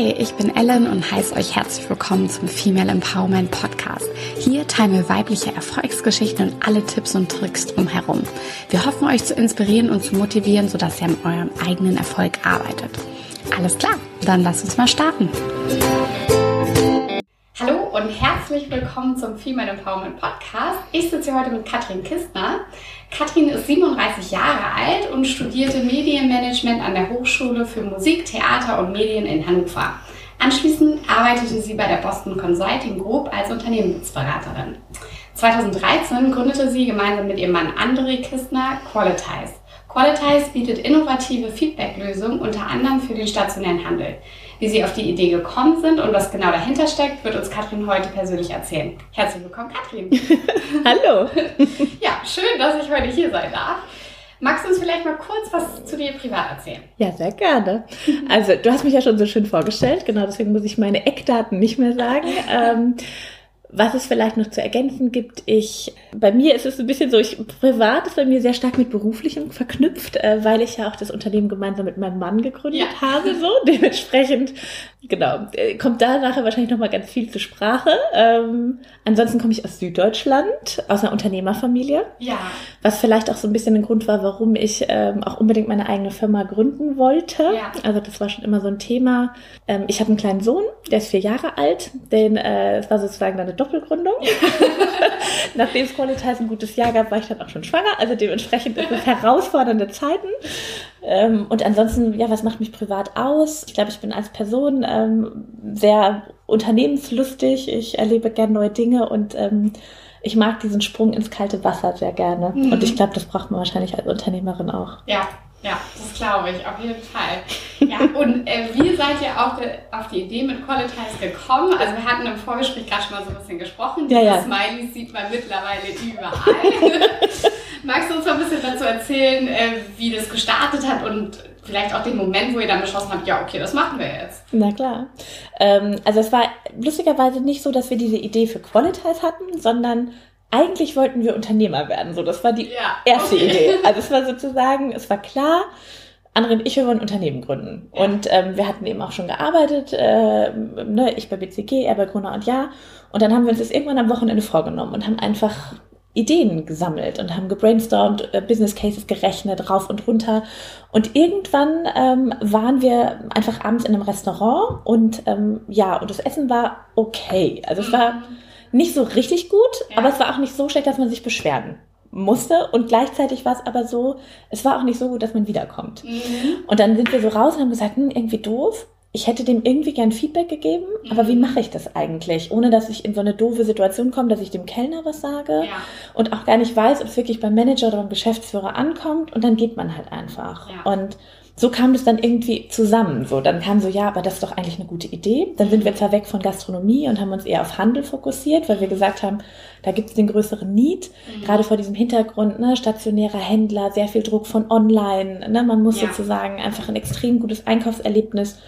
Hi, ich bin Ellen und heiße euch herzlich willkommen zum Female Empowerment Podcast. Hier teilen wir weibliche Erfolgsgeschichten und alle Tipps und Tricks drumherum. Wir hoffen, euch zu inspirieren und zu motivieren, sodass ihr an eurem eigenen Erfolg arbeitet. Alles klar, dann lasst uns mal starten. Hallo und herzlich willkommen zum Female Empowerment Podcast. Ich sitze hier heute mit Katrin Kistner. Katrin ist 37 Jahre alt und studierte Medienmanagement an der Hochschule für Musik, Theater und Medien in Hannover. Anschließend arbeitete sie bei der Boston Consulting Group als Unternehmensberaterin. 2013 gründete sie gemeinsam mit ihrem Mann André Kistner Qualitize. Qualitize bietet innovative Feedback-Lösungen unter anderem für den stationären Handel. Wie Sie auf die Idee gekommen sind und was genau dahinter steckt, wird uns Katrin heute persönlich erzählen. Herzlich willkommen, Katrin. Hallo. ja, schön, dass ich heute hier sein darf. Magst du uns vielleicht mal kurz was zu dir privat erzählen? Ja, sehr gerne. Also, du hast mich ja schon so schön vorgestellt, genau deswegen muss ich meine Eckdaten nicht mehr sagen. ähm, was es vielleicht noch zu ergänzen gibt, ich, bei mir ist es ein bisschen so, ich, privat ist bei mir sehr stark mit beruflichem verknüpft, äh, weil ich ja auch das Unternehmen gemeinsam mit meinem Mann gegründet ja. habe, so. Dementsprechend, genau, äh, kommt da nachher wahrscheinlich nochmal ganz viel zur Sprache. Ähm, ansonsten komme ich aus Süddeutschland, aus einer Unternehmerfamilie. Ja. Was vielleicht auch so ein bisschen ein Grund war, warum ich ähm, auch unbedingt meine eigene Firma gründen wollte. Ja. Also das war schon immer so ein Thema. Ähm, ich habe einen kleinen Sohn, der ist vier Jahre alt, den, äh, es war sozusagen eine Doppelgründung. Nachdem es Qualitas ein gutes Jahr gab, war ich dann auch schon schwanger. Also dementsprechend ist es herausfordernde Zeiten. Ähm, und ansonsten, ja, was macht mich privat aus? Ich glaube, ich bin als Person ähm, sehr unternehmenslustig. Ich erlebe gerne neue Dinge und ähm, ich mag diesen Sprung ins kalte Wasser sehr gerne. Mhm. Und ich glaube, das braucht man wahrscheinlich als Unternehmerin auch. Ja, ja, das glaube ich, auf jeden Fall. Ja, und äh, wie seid ihr auf die, auf die Idee mit Qualities gekommen? Also wir hatten im Vorgespräch gerade schon mal so ein bisschen gesprochen. Ja, ja. Smileys sieht man mittlerweile überall. Magst du uns mal ein bisschen dazu erzählen, äh, wie das gestartet hat und vielleicht auch den Moment, wo ihr dann beschlossen habt, ja, okay, das machen wir jetzt? Na klar. Ähm, also es war lustigerweise nicht so, dass wir diese Idee für Qualities hatten, sondern eigentlich wollten wir Unternehmer werden. So, das war die ja, erste okay. Idee. Also es war sozusagen, es war klar, andere und ich, wir wollen Unternehmen gründen. Ja. Und ähm, wir hatten eben auch schon gearbeitet, äh, ne, ich bei BCG, er bei Gruner und Ja. Und dann haben wir uns das irgendwann am Wochenende vorgenommen und haben einfach Ideen gesammelt und haben gebrainstormt, äh, Business Cases gerechnet, rauf und runter. Und irgendwann ähm, waren wir einfach abends in einem Restaurant und ähm, ja, und das Essen war okay. Also es war nicht so richtig gut, Ja. aber es war auch nicht so schlecht, dass man sich beschweren musste. Und gleichzeitig war es aber so, es war auch nicht so gut, dass man wiederkommt. Mhm. Und dann sind wir so raus und haben gesagt, hm, irgendwie doof. Ich hätte dem irgendwie gern Feedback gegeben, aber wie mache ich das eigentlich? Ohne dass ich in so eine doofe Situation komme, dass ich dem Kellner was sage Ja. und auch gar nicht weiß, ob es wirklich beim Manager oder beim Geschäftsführer ankommt und dann geht man halt einfach. Ja. Und so kam das dann irgendwie zusammen. So, dann kam so, ja, aber das ist doch eigentlich eine gute Idee. Dann sind wir zwar weg von Gastronomie und haben uns eher auf Handel fokussiert, weil wir gesagt haben, da gibt es den größeren Need. Gerade vor diesem Hintergrund, ne, stationärer Händler, sehr viel Druck von online. Ne, man muss Ja. sozusagen einfach ein extrem gutes Einkaufserlebnis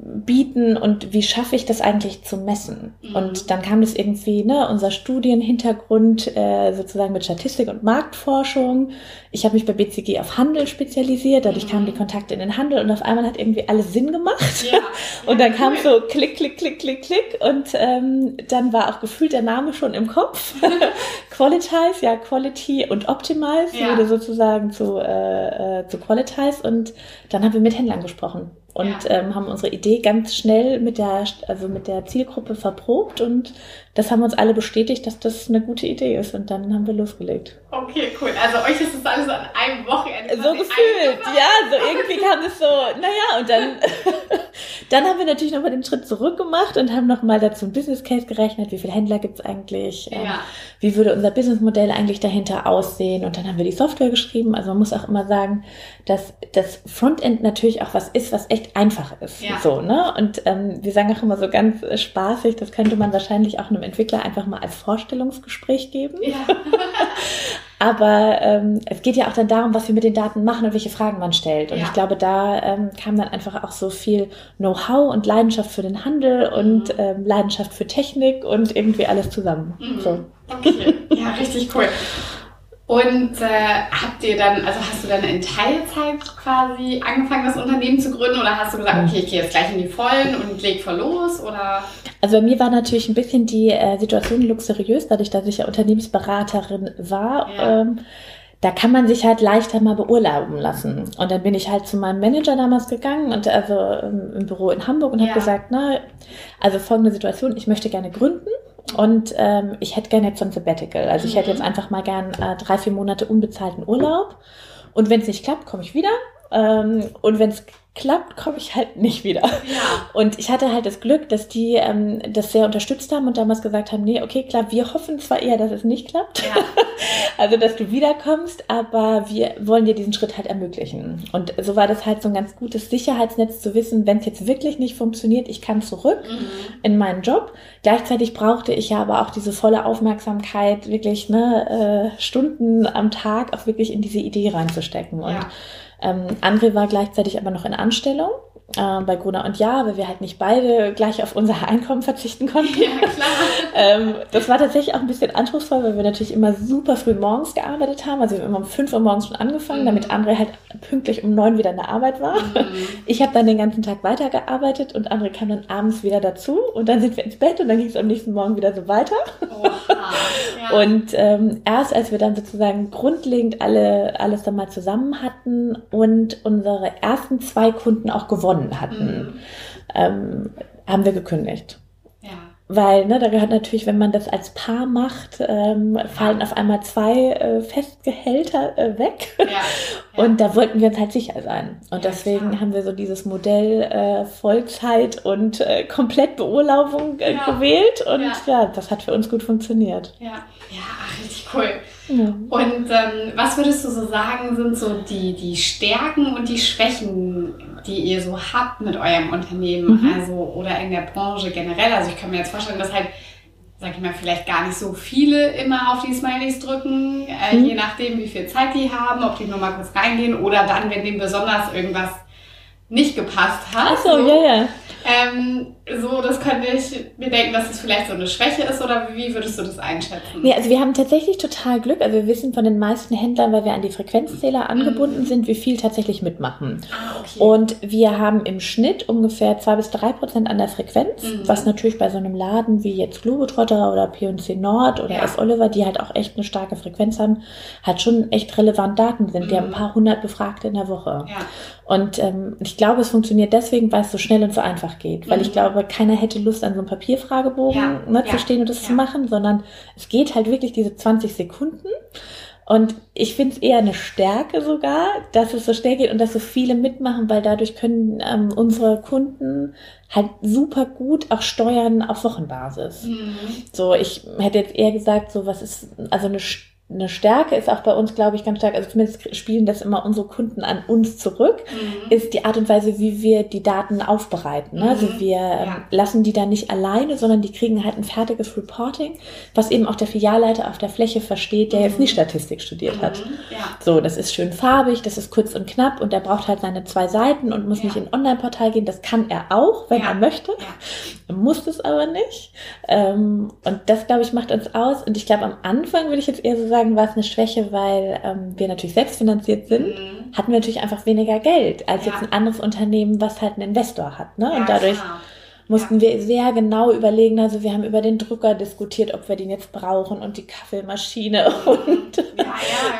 bieten und wie schaffe ich das eigentlich zu messen? Mhm. Und dann kam das irgendwie, ne, unser Studienhintergrund äh, sozusagen mit Statistik und Marktforschung. Ich habe mich bei BCG auf Handel spezialisiert, dadurch Mhm. kamen die Kontakte in den Handel und auf einmal hat irgendwie alles Sinn gemacht. Ja. Und dann kam so klick, klick, klick, klick, klick und ähm, dann war auch gefühlt der Name schon im Kopf. Qualitize, ja, Quality und Optimize Ja. wurde sozusagen zu, äh, äh, zu Qualitize und dann haben wir mit Händlern gesprochen und Ja. ähm, haben unsere Idee ganz schnell mit der, also mit der Zielgruppe verprobt und das haben uns alle bestätigt, dass das eine gute Idee ist. Und dann haben wir losgelegt. Okay, cool. Also euch ist das alles an einem Wochenende So gefühlt, ja, so irgendwie kam es so, naja, und dann, dann haben wir natürlich nochmal den Schritt zurück gemacht und haben nochmal dazu ein Business Case gerechnet, wie viele Händler gibt's eigentlich, ähm, Ja. wie würde unser Businessmodell eigentlich dahinter aussehen? Und dann haben wir die Software geschrieben, also man muss auch immer sagen, dass das Frontend natürlich auch was ist, was echt einfach ist, Ja. so, ne, und ähm, wir sagen auch immer so ganz äh, spaßig, das könnte man wahrscheinlich auch einem Entwickler einfach mal als Vorstellungsgespräch geben, Ja. aber ähm, es geht ja auch dann darum, was wir mit den Daten machen und welche Fragen man stellt. Und Ja. ich glaube, da ähm, kam dann einfach auch so viel Know-how und Leidenschaft für den Handel und Mhm. ähm, Leidenschaft für Technik und irgendwie alles zusammen. Mhm. So. Okay, ja, richtig cool. Und äh, habt ihr dann, also hast du dann in Teilzeit quasi angefangen, das Unternehmen zu gründen oder hast du gesagt, okay, ich gehe jetzt gleich in die Vollen und leg voll los oder? Also bei mir war natürlich ein bisschen die äh, Situation luxuriös, dadurch, dass ich ja Unternehmensberaterin war. Ja. Ähm, da kann man sich halt leichter mal beurlauben lassen. Und dann bin ich halt zu meinem Manager damals gegangen und also im Büro in Hamburg und ja. habe gesagt, na, also folgende Situation, ich möchte gerne gründen und ähm, ich hätte gerne jetzt so ein Sabbatical. Also ich hätte jetzt mhm. einfach mal gern äh, drei, vier Monate unbezahlten Urlaub. Und wenn es nicht klappt, komme ich wieder. Ähm, und wenn es klappt, komme ich halt nicht wieder. Ja. Und ich hatte halt das Glück, dass die ähm, das sehr unterstützt haben und damals gesagt haben, nee, okay, klar, wir hoffen zwar eher, dass es nicht klappt, ja. also dass du wiederkommst, aber wir wollen dir diesen Schritt halt ermöglichen. Und so war das halt so ein ganz gutes Sicherheitsnetz zu wissen, wenn es jetzt wirklich nicht funktioniert, ich kann zurück mhm. in meinen Job. Gleichzeitig brauchte ich ja aber auch diese volle Aufmerksamkeit, wirklich ne, äh, Stunden am Tag auch wirklich in diese Idee reinzustecken. Und ja ähm, André war gleichzeitig aber noch in Anstellung äh, bei Gruner und Ja, weil wir halt nicht beide gleich auf unser Einkommen verzichten konnten. Ja, klar. ähm, das war tatsächlich auch ein bisschen anspruchsvoll, weil wir natürlich immer super früh morgens gearbeitet haben. Also wir haben immer um 5 Uhr morgens schon angefangen, mhm. damit André halt pünktlich um 9 wieder in der Arbeit war. Mhm. Ich habe dann den ganzen Tag weitergearbeitet und André kam dann abends wieder dazu und dann sind wir ins Bett und dann ging es am nächsten Morgen wieder so weiter. Oha, ja. Und ähm, erst als wir dann sozusagen grundlegend alle alles dann mal zusammen hatten und unsere ersten zwei Kunden auch gewonnen gewonnen hatten, mhm. ähm, haben wir gekündigt. Weil, ne, da gehört natürlich, wenn man das als Paar macht, ähm, fallen auf einmal zwei äh, Festgehälter äh, weg. Ja, ja. Und da wollten wir uns halt sicher sein. Und ja, deswegen klar. haben wir so dieses Modell äh, Vollzeit und äh, komplett Beurlaubung äh, gewählt. Und ja. das hat für uns gut funktioniert. Ja, ja ach, richtig cool. Und ähm, was würdest du so sagen, sind so die, die Stärken und die Schwächen, die ihr so habt mit eurem Unternehmen, mhm. also oder in der Branche generell? Also ich kann mir jetzt vorstellen, dass halt, sag ich mal, vielleicht gar nicht so viele immer auf die Smileys drücken, äh, mhm. je nachdem, wie viel Zeit die haben, ob die nur mal kurz reingehen oder dann, wenn dem besonders irgendwas nicht gepasst hat. Ach so, so. ja, ja. Ähm, so, das könnte ich mir denken, dass es vielleicht so eine Schwäche ist oder wie würdest du das einschätzen? Nee, also wir haben tatsächlich total Glück. Also wir wissen von den meisten Händlern, weil wir an die Frequenzzähler mhm. angebunden mhm. sind, wie viel tatsächlich mitmachen. Ah, okay. Und wir haben im Schnitt ungefähr zwei bis drei Prozent an der Frequenz, mhm. was natürlich bei so einem Laden wie jetzt Globetrotter oder P&C Nord oder ja. S. Oliver, die halt auch echt eine starke Frequenz haben, halt schon echt relevant Daten sind. Mhm. Die haben ein paar hundert Befragte in der Woche. Ja. Und ähm, ich glaube, es funktioniert deswegen, weil es so schnell und so einfach geht. Weil ich mhm. Glaube, keiner hätte Lust, an so einem Papierfragebogen ja, ne, ja, zu stehen und das ja. zu machen, sondern es geht halt wirklich diese 20 Sekunden. Und ich finde es eher eine Stärke sogar, dass es so schnell geht und dass so viele mitmachen, weil dadurch können ähm, unsere Kunden halt super gut auch steuern auf Wochenbasis. Mhm. So, ich hätte jetzt eher gesagt, so was ist also eine eine Stärke ist auch bei uns, glaube ich, ganz stark, also zumindest spielen das immer unsere Kunden an uns zurück, mhm. ist die Art und Weise, wie wir die Daten aufbereiten. Ne? Also mhm. Also wir ja. lassen die da nicht alleine, sondern die kriegen halt ein fertiges Reporting, was eben auch der Filialleiter auf der Fläche versteht, der mhm. jetzt nicht Statistik studiert mhm. hat. Ja. So, das ist schön farbig, das ist kurz und knapp und der braucht halt seine zwei Seiten und muss ja. nicht in ein Online-Portal gehen. Das kann er auch, wenn er möchte. Er muss das aber nicht. Ähm, und das, glaube ich, macht uns aus. Und ich glaube, am Anfang würde ich jetzt eher so sagen, sagen, war es eine Schwäche, weil ähm, wir natürlich selbstfinanziert sind, mhm. hatten wir natürlich einfach weniger Geld als ja. jetzt ein anderes Unternehmen, was halt einen Investor hat. Ne? Ja, und dadurch klar. mussten wir sehr genau überlegen. Also wir haben über den Drucker diskutiert, ob wir den jetzt brauchen und die Kaffeemaschine und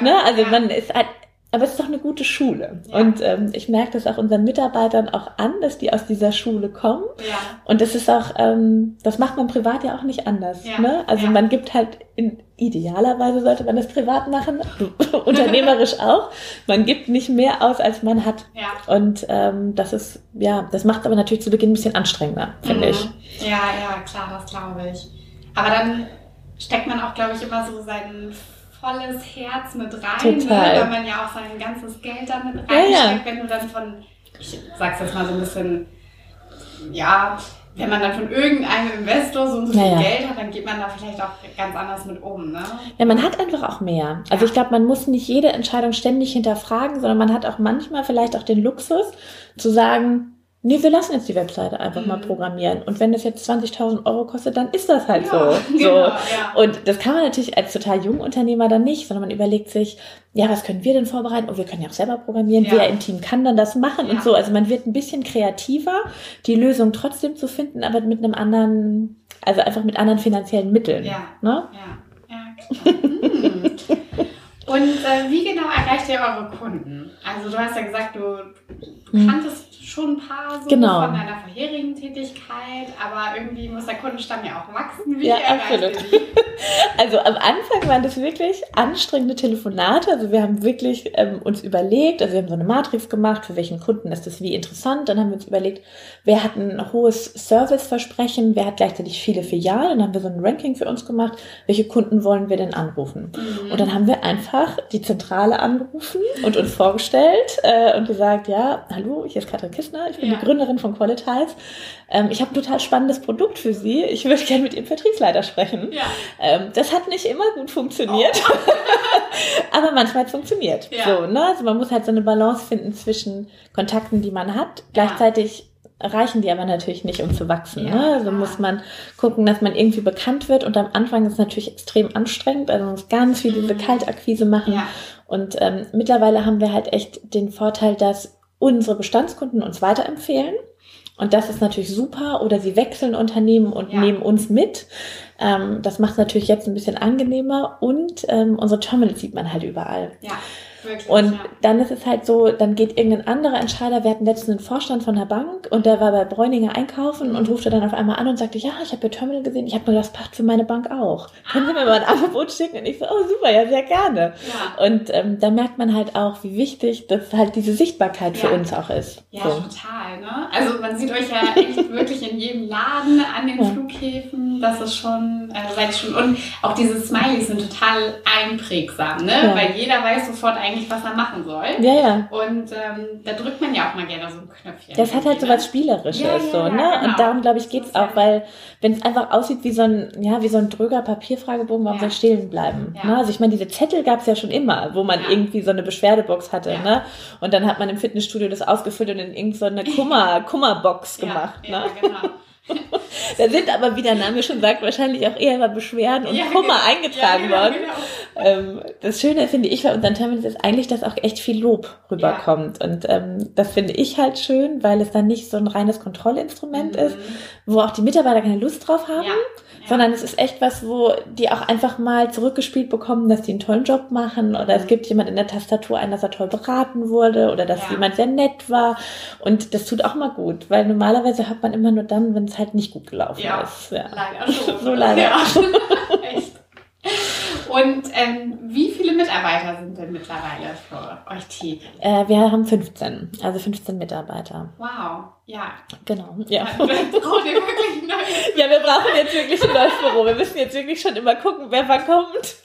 ne? also man ist halt aber es ist doch eine gute Schule. Ja. Und ähm, ich merke das auch unseren Mitarbeitern auch an, dass die aus dieser Schule kommen. Ja. Und das ist auch, ähm, das macht man privat ja auch nicht anders. Ja. Ne? Also ja. man gibt halt in idealerweise sollte man das privat machen, unternehmerisch auch. Man gibt nicht mehr aus, als man hat. Ja. Und ähm, das ist, ja, das macht aber natürlich zu Beginn ein bisschen anstrengender, finde mhm. ich. Ja, ja, klar, das glaube ich. Aber dann steckt man auch, glaube ich, immer so seinen volles Herz mit rein, ne? Total. Ne? weil man ja auch sein ganzes Geld damit reinsteckt, ja, ja. wenn du dann von, ich sag's jetzt mal so ein bisschen, ja, wenn man dann von irgendeinem Investor so, so viel ja, Geld hat, dann geht man da vielleicht auch ganz anders mit um. Ne? Ja, man hat einfach auch mehr. Also ich glaube, man muss nicht jede Entscheidung ständig hinterfragen, sondern man hat auch manchmal vielleicht auch den Luxus zu sagen, nee, wir lassen jetzt die Webseite einfach mhm. mal programmieren. Und wenn das jetzt 20.000 Euro kostet, dann ist das halt ja, so. Genau, so. Ja. Und das kann man natürlich als total junger Unternehmer dann nicht, sondern man überlegt sich, ja, was können wir denn vorbereiten? Und oh, wir können ja auch selber programmieren. Ja. Wer im Team kann dann das machen und so. Also man wird ein bisschen kreativer, die Lösung trotzdem zu finden, aber mit einem anderen, also einfach mit anderen finanziellen Mitteln. Ja. Ne? Ja. ja hm. Und äh, wie genau erreicht ihr eure Kunden? Also du hast ja gesagt, du hm. kanntest schon ein paar so genau. von deiner vorherigen Tätigkeit, aber irgendwie muss der Kundenstamm ja auch wachsen. Wie ja, absolut. Also am Anfang waren das wirklich anstrengende Telefonate. Also wir haben wirklich ähm, uns überlegt, also wir haben so eine Matrix gemacht, für welchen Kunden ist das wie interessant. Dann haben wir uns überlegt, wer hat ein hohes Serviceversprechen, wer hat gleichzeitig viele Filialen. Dann haben wir so ein Ranking für uns gemacht, welche Kunden wollen wir denn anrufen. Mhm. Und dann haben wir einfach die Zentrale angerufen und uns vorgestellt äh, und gesagt, ja, hallo, ich ist Katrin Kistner, ich bin ja. die Gründerin von Qualitize. Ähm, ich habe ein total spannendes Produkt für Sie. Ich würde gerne mit Ihrem Vertriebsleiter sprechen. Ja. Ähm, das hat nicht immer gut funktioniert, oh. aber manchmal hat es funktioniert. Ja. So, ne? Also man muss halt so eine Balance finden zwischen Kontakten, die man hat. Gleichzeitig reichen die aber natürlich nicht, um zu wachsen. Ja, ne? Also muss man gucken, dass man irgendwie bekannt wird. Und am Anfang ist es natürlich extrem anstrengend. Also man muss ganz viel diese mhm. Kaltakquise machen. Ja. Und ähm, mittlerweile haben wir halt echt den Vorteil, dass unsere Bestandskunden uns weiterempfehlen. Und das ist natürlich super. Oder sie wechseln Unternehmen und ja. nehmen uns mit. Ähm, das macht es natürlich jetzt ein bisschen angenehmer. Und ähm, unsere Terminals sieht man halt überall. Ja. Wirklich, und ja. dann ist es halt so, dann geht irgendein anderer Entscheider, wir hatten letztens einen Vorstand von der Bank und der war bei Bräuninger einkaufen und rufte dann auf einmal an und sagte, ja, ich habe Ihr Terminal gesehen, ich habe nur das passt für meine Bank auch. Können Sie mir mal ein Angebot schicken? Und ich so, oh super, ja, sehr gerne. Ja. Und ähm, da merkt man halt auch, wie wichtig das halt diese Sichtbarkeit ja. für uns auch ist. Ja, so. total. Ne? Also man sieht euch ja echt wirklich in jedem Laden, an den Flughäfen, das ist schon, äh, seid schon, und auch diese Smileys sind total einprägsam, ne? weil jeder weiß sofort eigentlich, was er machen soll. Ja, ja. Und ähm, da drückt man ja auch mal gerne so ein Knöpfchen. Das hat halt so was Spielerisches, ja, ja, so, ne? Genau. Und darum, glaube ich, geht's auch, weil wenn es einfach aussieht wie so ein, ja, wie so ein dröger Papierfragebogen, warum soll stehen bleiben? Ne? Also ich meine, diese Zettel gab's ja schon immer, wo man irgendwie so eine Beschwerdebox hatte, ne? Und dann hat man im Fitnessstudio das ausgefüllt und in irgendeine so Kummer, Kummerbox gemacht, ne? Ja, genau da sind aber, wie der Name schon sagt, wahrscheinlich auch eher mal Beschwerden und ja, Kummer genau. eingetragen ja, genau, worden. Genau. Ähm, das Schöne finde ich bei unseren Terminals ist eigentlich, dass auch echt viel Lob rüberkommt. Ja. Und ähm, das finde ich halt schön, weil es dann nicht so ein reines Kontrollinstrument mhm. ist, wo auch die Mitarbeiter keine Lust drauf haben sondern es ist echt was, wo die auch einfach mal zurückgespielt bekommen, dass die einen tollen Job machen oder es mhm. gibt jemand in der Tastatur ein, dass er toll beraten wurde oder dass ja. jemand sehr nett war und das tut auch mal gut, weil normalerweise hat man immer nur dann, wenn es halt nicht gut gelaufen ja. ist. Ja, leider so. so leider. Ja. echt. Und ähm, wie viele Mitarbeiter sind denn mittlerweile für euch tätig? Äh, wir haben 15, also 15 Mitarbeiter. Wow, ja. Genau, ja. Wirklich ein neues Ja, wir brauchen jetzt wirklich ein neues Büro. Wir müssen jetzt wirklich schon immer gucken, wer wann kommt.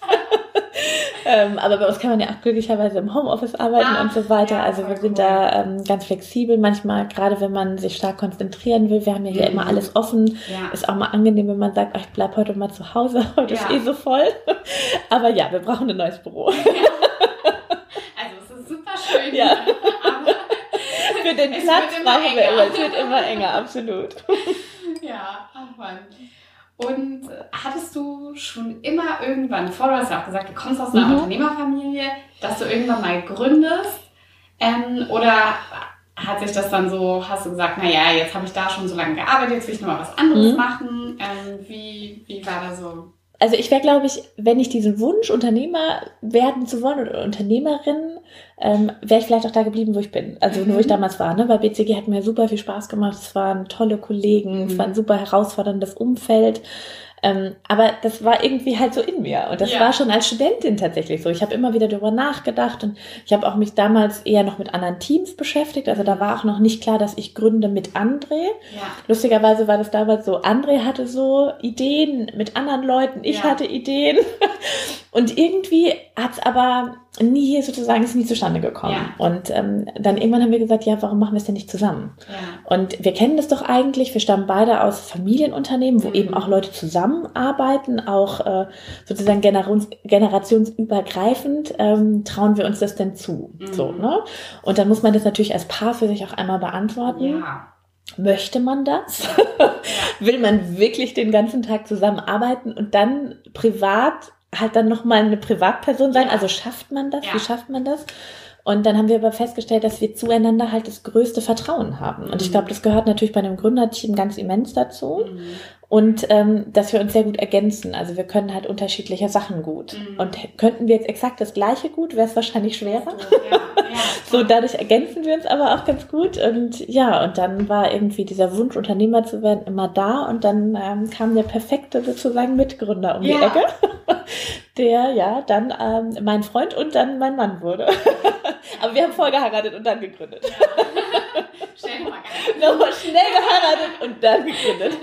ähm, aber bei uns kann man ja auch glücklicherweise im Homeoffice arbeiten ah, und so weiter. Ja, also wir sind cool. da ähm, ganz flexibel. Manchmal, gerade wenn man sich stark konzentrieren will, wir haben ja hier mhm. immer alles offen. Ja. Ist auch mal angenehm, wenn man sagt, ach, ich bleib heute mal zu Hause, heute ja. ist eh so voll. aber ja, wir brauchen ein neues Büro. also es ist super schön. Ja. Für den Platz brauchen wir immer. Es wird immer enger, absolut. Ja, ach Mann. Und hattest du schon immer irgendwann, bevor du hast ja auch gesagt, du kommst aus einer mhm. Unternehmerfamilie, dass du irgendwann mal gründest? Ähm, oder hat sich das dann so, hast du gesagt, naja, jetzt habe ich da schon so lange gearbeitet, jetzt will ich nur mal was anderes mhm. machen? Ähm, wie, wie war da so also ich wäre, glaube ich, wenn ich diesen Wunsch, Unternehmer werden zu wollen oder Unternehmerin, ähm, wäre ich vielleicht auch da geblieben, wo ich bin. Also mhm. wo ich mhm. damals war. Ne? Bei BCG hat mir super viel Spaß gemacht. Es waren tolle Kollegen, mhm. es war ein super herausforderndes Umfeld. Ähm, aber das war irgendwie halt so in mir. Und das ja. war schon als Studentin tatsächlich so. Ich habe immer wieder darüber nachgedacht und ich habe auch mich damals eher noch mit anderen Teams beschäftigt. Also da war auch noch nicht klar, dass ich gründe mit André. Ja. Lustigerweise war das damals so, André hatte so Ideen mit anderen Leuten, ich ja. hatte Ideen. Und irgendwie hat's aber nie sozusagen ist nie zustande gekommen. Ja. Und ähm, dann irgendwann haben wir gesagt, ja, warum machen wir es denn nicht zusammen? Ja. Und wir kennen das doch eigentlich. Wir stammen beide aus Familienunternehmen, wo mhm. eben auch Leute zusammenarbeiten, auch äh, sozusagen generations generationsübergreifend ähm, trauen wir uns das denn zu. Mhm. So, ne? Und dann muss man das natürlich als Paar für sich auch einmal beantworten. Ja. möchte man das? Will man wirklich den ganzen Tag zusammenarbeiten und dann privat halt dann nochmal eine Privatperson sein? Also schafft man das? Ja. Wie schafft man das? Und dann haben wir aber festgestellt, dass wir zueinander halt das größte Vertrauen haben. Und ich glaube, das gehört natürlich bei einem Gründerteam ganz immens dazu. Mhm und ähm, dass wir uns sehr gut ergänzen. Also wir können halt unterschiedliche Sachen gut. Mhm. Und könnten wir jetzt exakt das gleiche gut, wäre es wahrscheinlich schwerer. So, ja, ja, so dadurch ergänzen wir uns aber auch ganz gut. Und ja, und dann war irgendwie dieser Wunsch, Unternehmer zu werden, immer da. Und dann ähm, kam der perfekte sozusagen Mitgründer um die ja. Ecke, der ja dann ähm, mein Freund und dann mein Mann wurde. aber wir haben vorher geheiratet und dann gegründet. Ja. Schnell nochmal Nochmal schnell geheiratet und dann gegründet.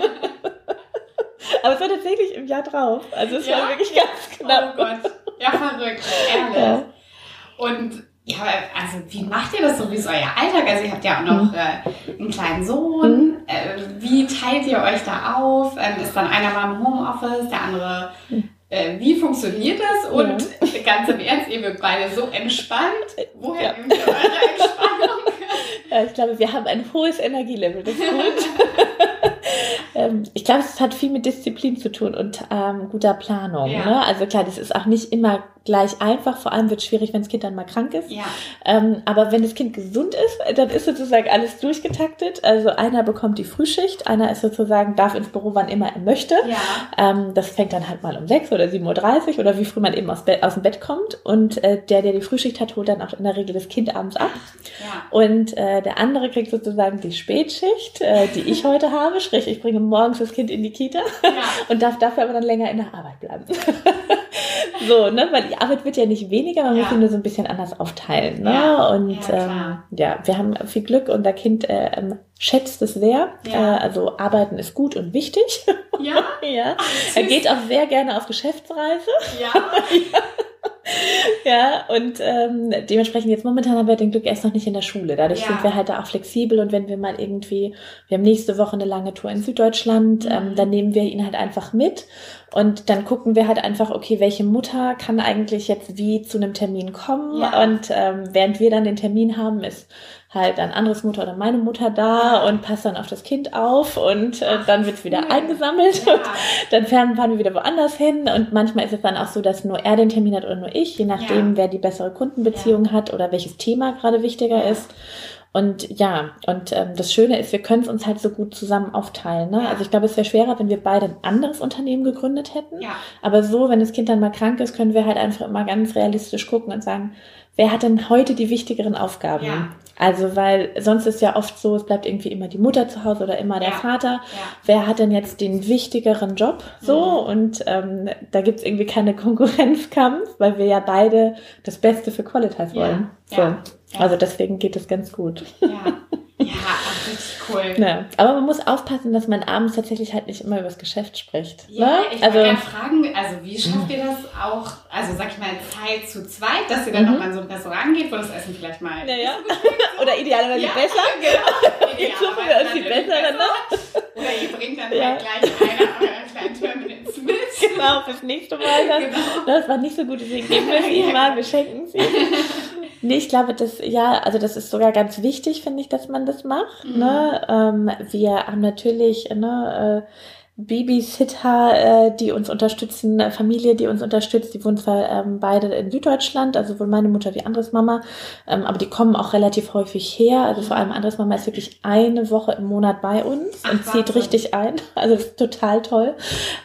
Aber es war tatsächlich im Jahr drauf. Also es ja? war wirklich ganz knapp. Oh Gott. Ja, verrückt, ehrlich. Ja. Und ja, also wie macht ihr das so? Wie ist euer Alltag? Also ihr habt ja auch noch mhm. äh, einen kleinen Sohn. Mhm. Äh, wie teilt ihr euch da auf? Ähm, ist dann einer mal im Homeoffice, der andere... Mhm. Äh, wie funktioniert das? Und ja. ganz im Ernst, ihr wirkt beide so entspannt. Woher ja. nehmt ihr eure Entspannung? Ja, ich glaube, wir haben ein hohes Energielevel. Das ist gut. Ähm, ich glaube, es hat viel mit Disziplin zu tun und ähm, guter Planung. Ja. Ne? Also klar, das ist auch nicht immer gleich einfach. Vor allem wird es schwierig, wenn das Kind dann mal krank ist. Ja. Ähm, aber wenn das Kind gesund ist, dann ist sozusagen alles durchgetaktet. Also einer bekommt die Frühschicht, einer ist sozusagen, darf ins Büro, wann immer er möchte. Ja. Ähm, das fängt dann halt mal um sechs oder 7.30 Uhr oder wie früh man eben aus, aus dem Bett kommt. Und äh, der, der die Frühschicht hat, holt dann auch in der Regel das Kind abends ab. Ja. Und äh, der andere kriegt sozusagen die Spätschicht, äh, die ich heute habe. Sprich, ich bringe morgens das Kind in die Kita ja. und darf dafür aber dann länger in der Arbeit bleiben. so, ne? Weil die Arbeit wird ja nicht weniger, man ja. muss sie nur so ein bisschen anders aufteilen. Ne? Ja. Und ja, ähm, ja, wir haben viel Glück und der Kind äh, ähm, schätzt es sehr. Ja. Äh, also arbeiten ist gut und wichtig. Ja. ja. Ach, er geht auch sehr gerne auf Geschäftsreise. Ja. ja. und ähm, dementsprechend jetzt momentan haben wir den Glück erst noch nicht in der Schule. Dadurch ja. sind wir halt da auch flexibel und wenn wir mal irgendwie, wir haben nächste Woche eine lange Tour in Süddeutschland, ähm, mhm. ähm, dann nehmen wir ihn halt einfach mit und dann gucken wir halt einfach, okay, welche Mutter kann eigentlich jetzt wie zu einem Termin kommen ja. und ähm, während wir dann den Termin haben, ist halt ein anderes Mutter oder meine Mutter da und passt dann auf das Kind auf und äh, dann wird's wieder cool. eingesammelt ja. und dann fahren, fahren wir wieder woanders hin und manchmal ist es dann auch so, dass nur er den Termin hat oder nur ich, je nachdem, ja. wer die bessere Kundenbeziehung ja. hat oder welches Thema gerade wichtiger ist. Und ja, und ähm, das Schöne ist, wir können es uns halt so gut zusammen aufteilen. Ne? Ja. Also ich glaube, es wäre schwerer, wenn wir beide ein anderes Unternehmen gegründet hätten. Ja. Aber so, wenn das Kind dann mal krank ist, können wir halt einfach immer ganz realistisch gucken und sagen, wer hat denn heute die wichtigeren Aufgaben? Ja. Also, weil sonst ist ja oft so, es bleibt irgendwie immer die Mutter zu Hause oder immer der ja. Vater. Ja. Wer hat denn jetzt den wichtigeren Job? So, mhm. und ähm, da gibt's irgendwie keine Konkurrenzkampf, weil wir ja beide das Beste für Qualitas wollen. Ja. So. Also deswegen geht es ganz gut. Ja. Ja, ach, richtig cool. Ja. Aber man muss aufpassen, dass man abends tatsächlich halt nicht immer über das Geschäft spricht. Ja, ne? ich also, wollte fragen, also wie schafft ihr das auch, also sag ich mal, Zeit zu zweit, dass ihr dann mhm. nochmal so ein Restaurant geht, wo das Essen vielleicht mal ja, ja. So Oder idealerweise ja, besser. Genau. Idealerweise wir die bessere noch. Oder ihr bringt dann ja. halt gleich einer eurer kleinen Terminals mit. Genau, fürs nächste Mal dann. Genau. Das war nicht so gut, deswegen geben wir es ihm mal, wir schenken sie. Nee, ich glaube, das, ja, also das ist sogar ganz wichtig, finde ich, dass man das macht. Mhm. Ne? Ähm, wir haben natürlich, ne, äh, Babysitter, äh, die uns unterstützen, Familie, die uns unterstützt. Die wohnen zwar ähm, beide in Süddeutschland, also sowohl meine Mutter wie Andres Mama, ähm, aber die kommen auch relativ häufig her. Also vor allem Andres Mama ist wirklich eine Woche im Monat bei uns Ach, und zieht Wahnsinn. richtig ein. Also ist total toll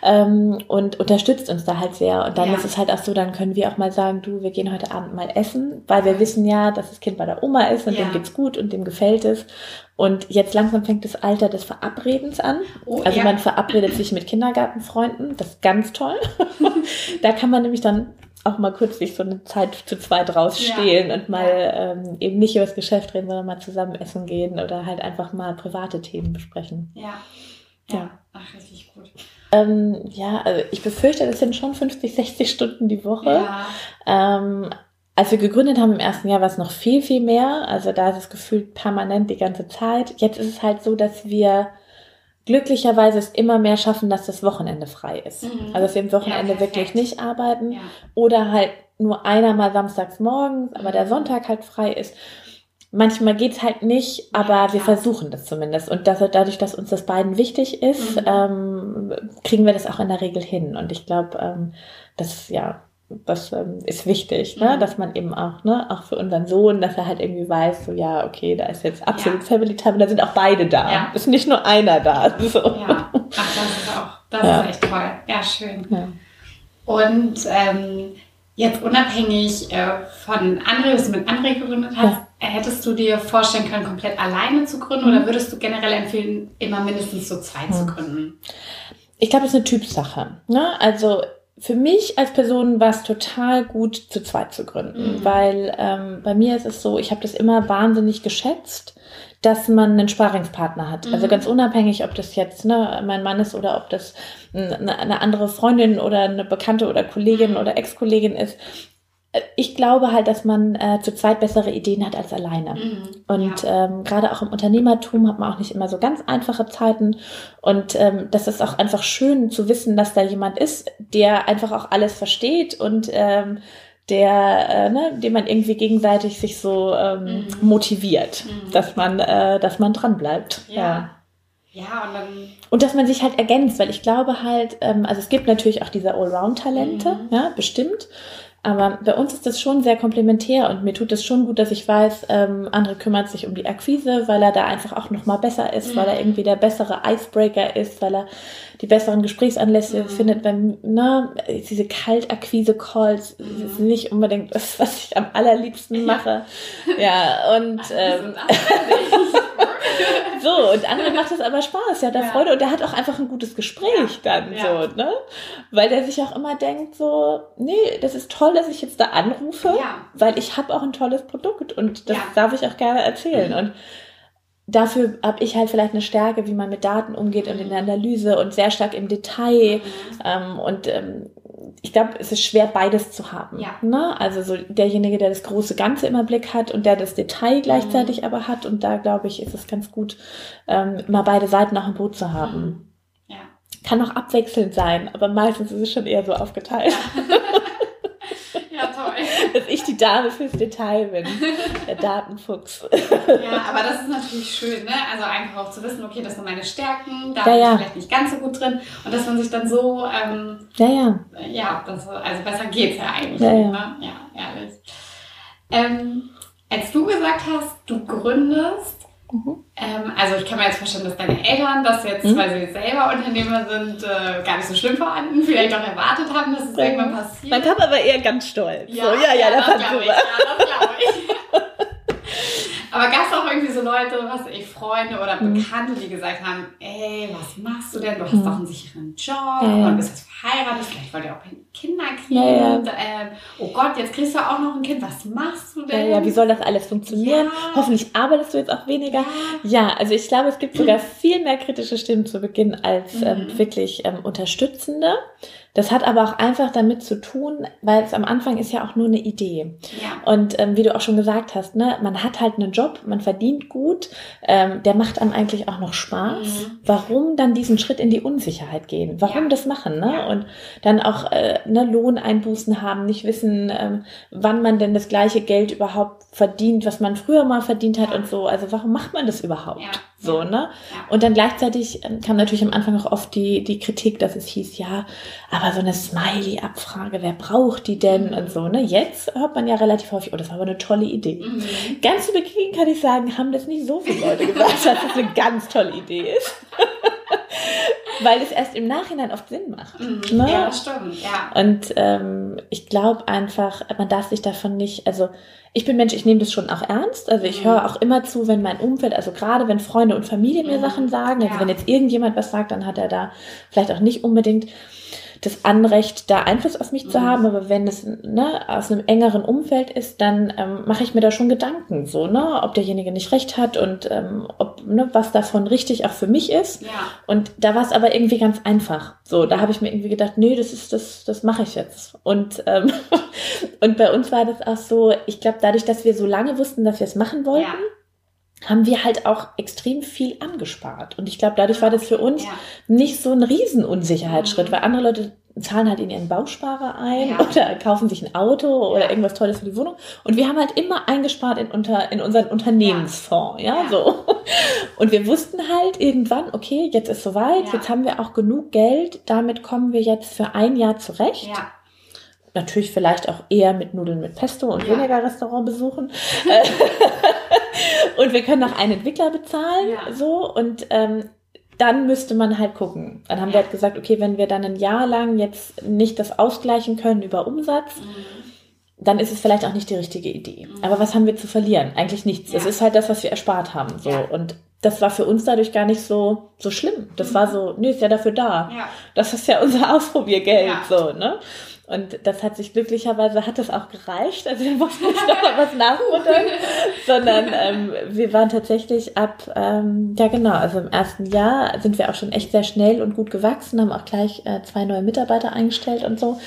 ähm, und unterstützt uns da halt sehr. Und dann ja. ist es halt auch so, dann können wir auch mal sagen, du, wir gehen heute Abend mal essen, weil wir wissen ja, dass das Kind bei der Oma ist und ja. dem geht's gut und dem gefällt es. Und jetzt langsam fängt das Alter des Verabredens an. Oh, also ja. man verabredet sich mit Kindergartenfreunden. Das ist ganz toll. da kann man nämlich dann auch mal kurz sich so eine Zeit zu zweit rausstehlen ja. und mal ja. ähm, eben nicht über das Geschäft reden, sondern mal zusammen essen gehen oder halt einfach mal private Themen besprechen. Ja. Ja. Ach, richtig gut. Ähm, ja, also ich befürchte, das sind schon 50, 60 Stunden die Woche. Ja. Ähm, als wir gegründet haben im ersten Jahr war es noch viel, viel mehr. Also da ist es gefühlt permanent die ganze Zeit. Jetzt ist es halt so, dass wir glücklicherweise es immer mehr schaffen, dass das Wochenende frei ist. Mhm. Also dass wir am Wochenende ja, wirklich nicht arbeiten ja. oder halt nur einer mal samstags morgens, aber der mhm. Sonntag halt frei ist. Manchmal geht's halt nicht, aber Ja, wir versuchen das zumindest. Und das, dadurch, dass uns das beiden wichtig ist, Mhm. ähm, kriegen wir das auch in der Regel hin. Und ich glaube, ähm, das ja, das ähm, ist wichtig, ne? Mhm. dass man eben auch, ne, auch für unseren Sohn, dass er halt irgendwie weiß, so ja, okay, da ist jetzt absolut Ja. Family Time, da sind auch beide da. Ja. Ist nicht nur einer da. So. Ja, ach, das ist auch, das Ja. ist echt toll. Ja, schön. Ja. Und ähm, jetzt unabhängig äh, von André, was du mit André gegründet hast, hättest du dir vorstellen können, komplett alleine zu gründen Mhm. oder würdest du generell empfehlen, immer mindestens so zwei zu Mhm. gründen? Ich glaube, das ist eine Typsache. Ne? Also für mich als Person war es total gut, zu zweit zu gründen, Mhm. weil ähm, bei mir ist es so, ich habe das immer wahnsinnig geschätzt, dass man einen Sparingspartner hat. Also Mhm. ganz unabhängig, ob das jetzt ne, mein Mann ist oder ob das eine, eine andere Freundin oder eine Bekannte oder Kollegin Mhm. oder Ex-Kollegin ist. Ich glaube halt, dass man äh, zu zweit bessere Ideen hat als alleine. Mhm. Und ja. ähm, gerade auch im Unternehmertum hat man auch nicht immer so ganz einfache Zeiten. Und ähm, das ist auch einfach schön zu wissen, dass da jemand ist, der einfach auch alles versteht und ähm, der, äh, ne, dem man irgendwie gegenseitig sich so ähm, Mhm. motiviert, Mhm. dass man, äh, dass man dran bleibt. ja. Ja, und dann Und dass man sich halt ergänzt, weil ich glaube halt, ähm, also es gibt natürlich auch diese Allround-Talente, Mhm. ja, bestimmt. Aber bei uns ist das schon sehr komplementär und mir tut es schon gut, dass ich weiß, ähm, andere kümmert sich um die Akquise, weil er da einfach auch noch mal besser ist, Mhm. weil er irgendwie der bessere Icebreaker ist, weil er die besseren Gesprächsanlässe Mhm. findet. Beim, na, diese Kaltakquise-Calls Mhm. ist nicht unbedingt das, was ich am allerliebsten mache. Ja, und ähm, so, und andere macht es aber Spaß, ja, der Ja. Freude und der hat auch einfach ein gutes Gespräch dann Ja. so, ne? Weil der sich auch immer denkt so, nee, das ist toll, dass ich jetzt da anrufe, Ja. weil ich habe auch ein tolles Produkt und das Ja. darf ich auch gerne erzählen und Dafür habe ich halt vielleicht eine Stärke, wie man mit Daten umgeht und in der Analyse und sehr stark im Detail. Mhm. Ähm, und ähm, ich glaube, es ist schwer, beides zu haben. Ja. Ne? Also so derjenige, der das große Ganze immer im Blick hat und der das Detail gleichzeitig Mhm. aber hat. Und da glaube ich, ist es ganz gut, ähm, mal beide Seiten auch im Boot zu haben. Ja. Kann auch abwechselnd sein, aber meistens ist es schon eher so aufgeteilt, ja. dass ich die Dame fürs Detail bin, der Datenfuchs. Ja, aber das ist natürlich schön, ne? Also einfach auch zu wissen, okay, das sind meine Stärken, da Ja, bin ja. ich vielleicht nicht ganz so gut drin. Und dass man sich dann so, ähm, Ja, ja. ja, das, also besser geht's ja eigentlich. Ja, ja. Ne? ja ehrlich. Ähm, als du gesagt hast, du gründest, Mhm. ähm, also ich kann mir jetzt vorstellen, dass deine Eltern das jetzt, Mhm. weil sie selber Unternehmer sind, äh, gar nicht so schlimm fanden, vielleicht auch erwartet haben, dass es Ja. irgendwann passiert. Mein Papa war eher ganz stolz. so, ja, ja, der das glaube ich. Ja, das glaube ich. Aber gab es auch irgendwie so Leute, was ich, Freunde oder Mhm. Bekannte, die gesagt haben, ey, was machst du denn? Du hast Mhm. doch einen sicheren Job Ja, ja. und bist jetzt verheiratet, vielleicht wollt ihr auch Kinder kriegen. Ja, ja. Und, ähm, oh Gott, jetzt kriegst du auch noch ein Kind, was machst du Ja, denn? ja, wie soll das alles funktionieren? Ja. Hoffentlich arbeitest du jetzt auch weniger. Ja. Ja, also ich glaube, es gibt sogar viel mehr kritische Stimmen zu Beginn als ähm, Mhm. wirklich ähm, unterstützende. Das hat aber auch einfach damit zu tun, weil es am Anfang ist ja auch nur eine Idee. Ja. Und ähm, wie du auch schon gesagt hast, ne, man hat halt einen Job, man verdient gut, ähm, der macht einem eigentlich auch noch Spaß. Mhm. Warum dann diesen Schritt in die Unsicherheit gehen? Warum Ja. das machen? Ne? Ja. Und dann auch äh, ne, Lohneinbußen haben, nicht wissen, ähm, wann man denn das gleiche Geld überhaupt verdient, was man früher mal verdient hat Ja. und so. Also warum macht man das überhaupt? Ja. So, ne? Und dann gleichzeitig ähm, kam natürlich am Anfang auch oft die, die Kritik, dass es hieß, ja, aber so eine Smiley-Abfrage, wer braucht die denn Mhm. und so, ne? Jetzt hört man ja relativ häufig, oh, das war aber eine tolle Idee. Mhm. Ganz zu Beginn kann ich sagen, haben das nicht so viele Leute gesagt, dass das eine ganz tolle Idee ist. Weil es erst im Nachhinein oft Sinn macht. Mhm. Ne? Ja, stimmt. Ja. Und ähm, ich glaube einfach, man darf sich davon nicht, also ich bin Mensch, ich nehme das schon auch ernst. Also ich Mhm. höre auch immer zu, wenn mein Umfeld, also gerade wenn Freunde und Familie mir Mhm. Sachen sagen, also Ja. wenn jetzt irgendjemand was sagt, dann hat er da vielleicht auch nicht unbedingt das Anrecht, da Einfluss auf mich zu Mhm. haben, aber wenn es ne, aus einem engeren Umfeld ist, dann ähm, mache ich mir da schon Gedanken, so, ne, ob derjenige nicht recht hat und ähm, ob, ne, was davon richtig auch für mich ist. Ja. Und da war es aber irgendwie ganz einfach. So, da habe ich mir irgendwie gedacht, nee, das ist das, das mache ich jetzt. Und ähm, und bei uns war das auch so. Ich glaube, dadurch, dass wir so lange wussten, dass wir es machen wollten, Ja. Haben wir halt auch extrem viel angespart. Und ich glaube, dadurch war das für uns Ja. nicht so ein Riesenunsicherheitsschritt, Mhm. weil andere Leute zahlen halt in ihren Bausparer ein ja. oder kaufen sich ein Auto ja. oder irgendwas Tolles für die Wohnung. Und wir haben halt immer eingespart in, unter, in unseren Unternehmensfonds, ja, ja so. Und wir wussten halt irgendwann, okay, jetzt ist soweit, jetzt haben wir auch genug Geld, damit kommen wir jetzt für ein Jahr zurecht. Ja natürlich vielleicht auch eher mit Nudeln mit Pesto und ja. weniger Restaurantbesuchen. und wir können noch einen Entwickler bezahlen, ja. so und ähm, dann müsste man halt gucken. Dann haben ja. wir halt gesagt, okay, wenn wir dann ein Jahr lang jetzt nicht das ausgleichen können über Umsatz, mhm. dann ist es vielleicht auch nicht die richtige Idee. Mhm. Aber was haben wir zu verlieren? Eigentlich nichts. Es ist halt das, was wir erspart haben. So und das war für uns dadurch gar nicht so so schlimm. Das mhm. war so, nee, ist ja dafür da. Das ist ja unser Ausprobiergeld, so ne. Und das hat sich glücklicherweise, hat das auch gereicht. Also wir mussten nicht noch was nachfuttern, sondern ähm, wir waren tatsächlich ab, ähm, ja genau, also im ersten Jahr sind wir auch schon echt sehr schnell und gut gewachsen, haben auch gleich äh, zwei neue Mitarbeiter eingestellt und so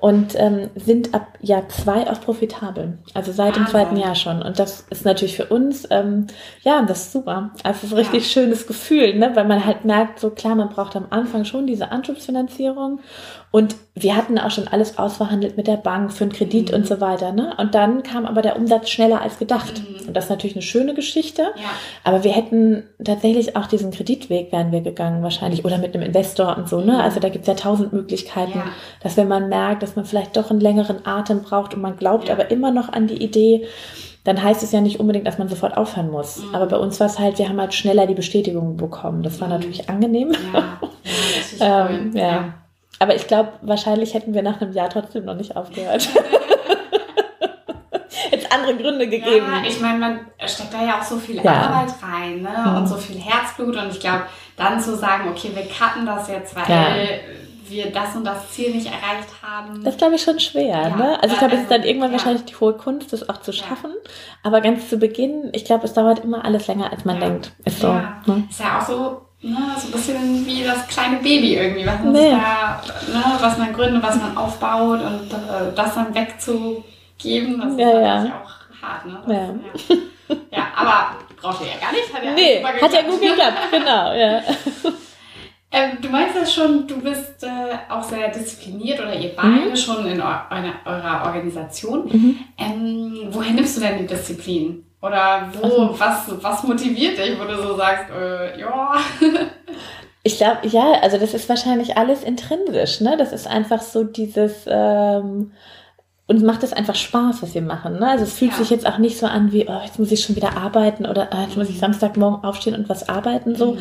und ähm, sind ab Jahr zwei auch profitabel. Also seit dem zweiten Jahr schon. Und das ist natürlich für uns, ähm, ja, das ist super. Also es ist ein richtig ja. schönes Gefühl, ne? weil man halt merkt, so klar, man braucht am Anfang schon diese Anschubsfinanzierung und wir hatten auch schon alles ausverhandelt mit der Bank für einen Kredit mhm. und so weiter. Ne? Und dann kam aber der Umsatz schneller als gedacht. Mhm. Und das ist natürlich eine schöne Geschichte. Ja. Aber wir hätten tatsächlich auch diesen Kreditweg wären wir gegangen wahrscheinlich oder mit einem Investor und so. Ne? Mhm. Also da gibt's ja tausend Möglichkeiten, ja. dass wenn man merkt, dass man vielleicht doch einen längeren Atem braucht und man glaubt ja. aber immer noch an die Idee, dann heißt es ja nicht unbedingt, dass man sofort aufhören muss. Mhm. Aber bei uns war es halt, wir haben halt schneller die Bestätigung bekommen. Das war mhm. natürlich angenehm. Ja, ähm, ja. ja. Aber ich glaube, wahrscheinlich hätten wir nach einem Jahr trotzdem noch nicht aufgehört. Jetzt andere Gründe gegeben. Ja, ich meine, man steckt da ja auch so viel ja. Arbeit rein ne? Mhm. und so viel Herzblut. Und ich glaube, dann zu sagen, okay, wir cutten das jetzt, weil ja. Wir das und das Ziel nicht erreicht haben. Das glaube ich schon schwer. Ja. Ne? Also ich glaube, es ist dann also, irgendwann wahrscheinlich die hohe Kunst, das auch zu schaffen. Aber ganz zu Beginn, ich glaube, es dauert immer alles länger, als man denkt. Ist so. Ne? Ist ja auch so ne, so ein bisschen wie das kleine Baby irgendwie, was man, nee. da, ne, was man gründet, was man aufbaut und äh, das dann wegzugeben, das ja, ist natürlich ja. auch hart. Ne? Das, ja. ja. ja. aber braucht ihr ja gar nicht. Hat ja, nee, hat ja gut geklappt, genau. Ja. Ähm, du meinst ja schon, du bist äh, auch sehr diszipliniert oder ihr beide mhm. schon in eu eurer Organisation. Mhm. Ähm, woher nimmst du denn die Disziplin? Oder wo, also, was, was motiviert dich, wo du so sagst, äh, ja. Ich glaube, ja, also das ist wahrscheinlich alles intrinsisch, ne? Das ist einfach so dieses, ähm, uns macht es einfach Spaß, was wir machen. Ne? Also es fühlt ja. sich jetzt auch nicht so an wie, oh, jetzt muss ich schon wieder arbeiten oder oh, jetzt muss ich Samstagmorgen aufstehen und was arbeiten. So, mhm.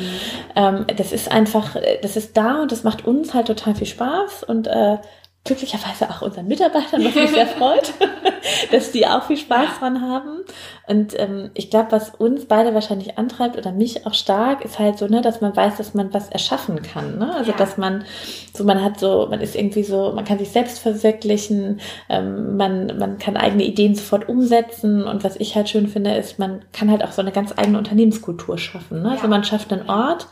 ähm, das ist einfach, das ist da und das macht uns halt total viel Spaß und äh, glücklicherweise auch unseren Mitarbeitern, was mich sehr freut, dass die auch viel Spaß ja. dran haben. Und ähm, ich glaube, was uns beide wahrscheinlich antreibt oder mich auch stark, ist halt so, ne, dass man weiß, dass man was erschaffen kann. Ne? Also ja. dass man so, man hat so, man ist irgendwie so, man kann sich selbst verwirklichen, ähm, man, man kann eigene Ideen sofort umsetzen. Und was ich halt schön finde, ist, man kann halt auch so eine ganz eigene Unternehmenskultur schaffen. Ne? Also ja. Also man schafft einen Ort,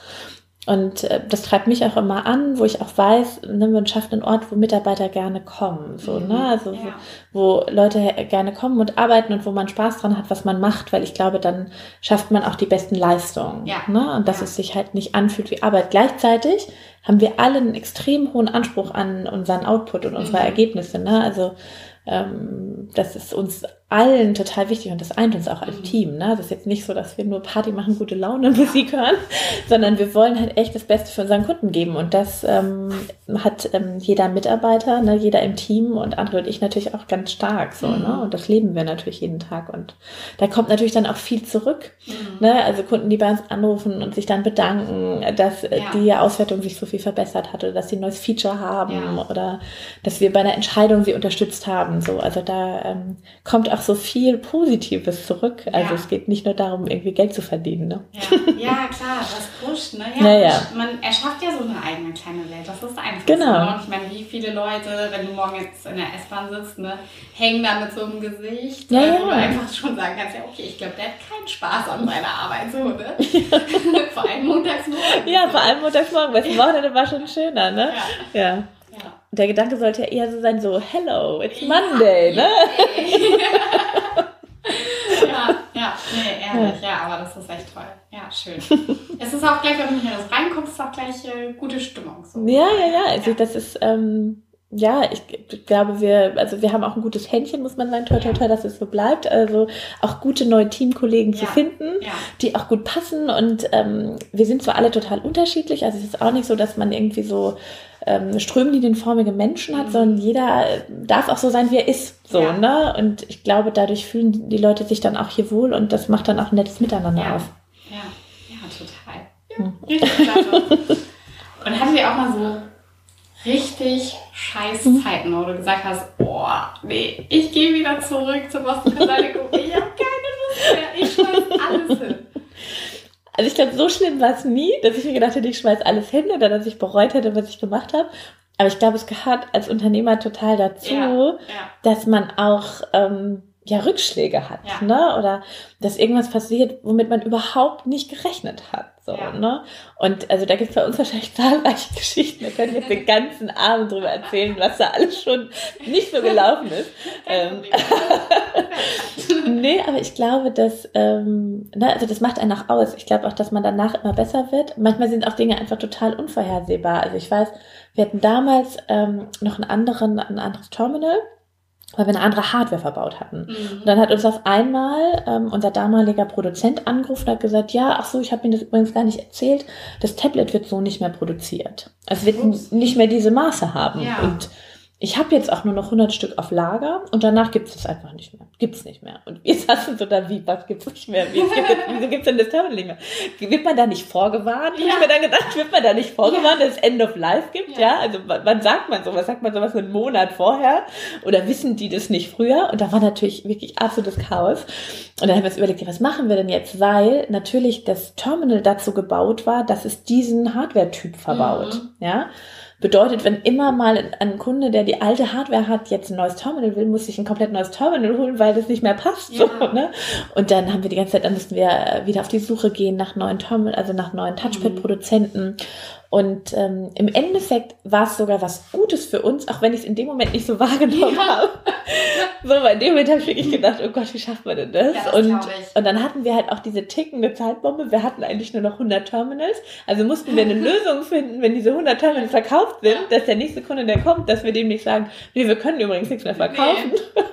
und äh, das treibt mich auch immer an, wo ich auch weiß, ne, man schafft einen Ort, wo Mitarbeiter gerne kommen, so, ne, mhm. also ja. wo, wo Leute gerne kommen und arbeiten und wo man Spaß dran hat, was man macht, weil ich glaube, dann schafft man auch die besten Leistungen, ja. ne, und dass ja. es sich halt nicht anfühlt wie Arbeit. Gleichzeitig haben wir alle einen extrem hohen Anspruch an unseren Output und unsere mhm. Ergebnisse, ne, also ähm, das ist uns allen total wichtig und das eint uns auch als mhm. Team. Ne? Das ist jetzt nicht so, dass wir nur Party machen, gute Laune Musik hören, sondern wir wollen halt echt das Beste für unseren Kunden geben und das ähm, hat ähm, jeder Mitarbeiter, ne, jeder im Team und Andre und ich natürlich auch ganz stark so. Ne? Mhm. Ne? Und das leben wir natürlich jeden Tag und da kommt natürlich dann auch viel zurück. Mhm. Ne? Also Kunden, die bei uns anrufen und sich dann bedanken, dass äh, ja. die Auswertung sich so viel verbessert hat oder dass sie ein neues Feature haben ja. oder dass wir bei einer Entscheidung sie unterstützt haben haben. So, also da ähm, kommt auch so viel Positives zurück. Also ja. es geht nicht nur darum, irgendwie Geld zu verdienen. Ne? Ja. ja, klar, das pusht. Ne? Ja, ja, Man erschafft ja so eine eigene kleine Welt. Das ist einfach genau. so. Und ich meine, wie viele Leute, wenn du morgen jetzt in der S-Bahn sitzt, ne, hängen da mit so einem Gesicht, ja, äh, wo du einfach schon sagen kannst, ja, okay, ich glaube, der hat keinen Spaß an seiner Arbeit. So, ne? vor allem montagsmorgen. Ja, vor allem montagsmorgen, weil das Wochenende war schon schöner. Ne? ja. Ja der Gedanke sollte ja eher so sein, so, hello, it's Monday, ne? ja, ja, nee, ehrlich, ja. ja, aber das ist echt toll. Ja, schön. es ist auch gleich, wenn du hier das reinkommst, ist auch gleich äh, gute Stimmung. So. Ja, ja, ja. Also ja. das ist, ähm, ja, ich glaube, wir, also wir haben auch ein gutes Händchen, muss man sagen, toll, toll, toll, dass es so bleibt. Also auch gute neue Teamkollegen ja. zu finden, ja. die auch gut passen. Und ähm, wir sind zwar alle total unterschiedlich, also es ist auch nicht so, dass man irgendwie so ähm, strömlinienförmige Menschen hat, mhm. sondern jeder darf auch so sein, wie er ist. So, ja. ne? Und ich glaube, dadurch fühlen die Leute sich dann auch hier wohl und das macht dann auch ein nettes Miteinander ja. auf. Ja, ja, total. Ja, richtig Und hatten wir auch mal so richtig scheiß mhm. Zeiten, wo du gesagt hast, boah, nee, ich gehe wieder zurück zur Boston Consulting Group, ich habe keine Lust mehr, ich schmeiß alles hin. Also ich glaube, so schlimm war es nie, dass ich mir gedacht hätte, ich schmeiß alles hin oder dass ich bereut hätte, was ich gemacht habe. Aber ich glaube, es gehört als Unternehmer total dazu, ja, ja. dass man auch ähm, ja Rückschläge hat, ja. ne? Oder dass irgendwas passiert, womit man überhaupt nicht gerechnet hat. So, ja. ne? Und also da gibt es bei uns wahrscheinlich zahlreiche Geschichten. Wir können jetzt den ganzen Abend drüber erzählen, was da alles schon nicht so gelaufen ist. ähm, nee, aber ich glaube, dass ähm, ne, also das macht einen auch aus. Ich glaube auch, dass man danach immer besser wird. Manchmal sind auch Dinge einfach total unvorhersehbar. Also ich weiß, wir hatten damals ähm, noch einen anderen, ein anderes Terminal weil wir eine andere Hardware verbaut hatten. Mhm. Und dann hat uns auf einmal ähm, unser damaliger Produzent angerufen und hat gesagt, ja, ach so, ich habe Ihnen das übrigens gar nicht erzählt, das Tablet wird so nicht mehr produziert. Es wird Ups. nicht mehr diese Maße haben. Ja. Und ich habe jetzt auch nur noch 100 Stück auf Lager und danach gibt es einfach nicht mehr. Gibt es nicht mehr. Und wir saßen so da, wie, was gibt es nicht mehr? Wie, gibt wieso gibt es denn das Terminal nicht mehr? Wird man da nicht vorgewarnt? Ja. Ich mir dann gedacht, wird man da nicht vorgewarnt, ja. dass es End of Life gibt? Ja. ja? Also wann sagt man sowas? Sagt man sowas einen Monat vorher? Oder wissen die das nicht früher? Und da war natürlich wirklich absolutes Chaos. Und dann haben wir uns überlegt, was machen wir denn jetzt? Weil natürlich das Terminal dazu gebaut war, dass es diesen Hardware-Typ verbaut. Mhm. Ja. Bedeutet, wenn immer mal ein Kunde, der die alte Hardware hat, jetzt ein neues Terminal will, muss ich ein komplett neues Terminal holen, weil das nicht mehr passt. Ja. So, ne? Und dann haben wir die ganze Zeit, dann mussten wir wieder auf die Suche gehen nach neuen Terminal, also nach neuen Touchpad-Produzenten. Und ähm, im Endeffekt war es sogar was Gutes für uns, auch wenn ich es in dem Moment nicht so wahrgenommen ja. habe. so, weil in dem Moment habe ich wirklich gedacht, oh Gott, wie schafft man denn das? Ja, das und, und dann hatten wir halt auch diese tickende Zeitbombe. Wir hatten eigentlich nur noch 100 Terminals. Also mussten wir eine Lösung finden, wenn diese 100 Terminals verkauft sind, dass der nächste Kunde, der kommt, dass wir dem nicht sagen, nee, wir können übrigens nichts mehr verkaufen. Nee.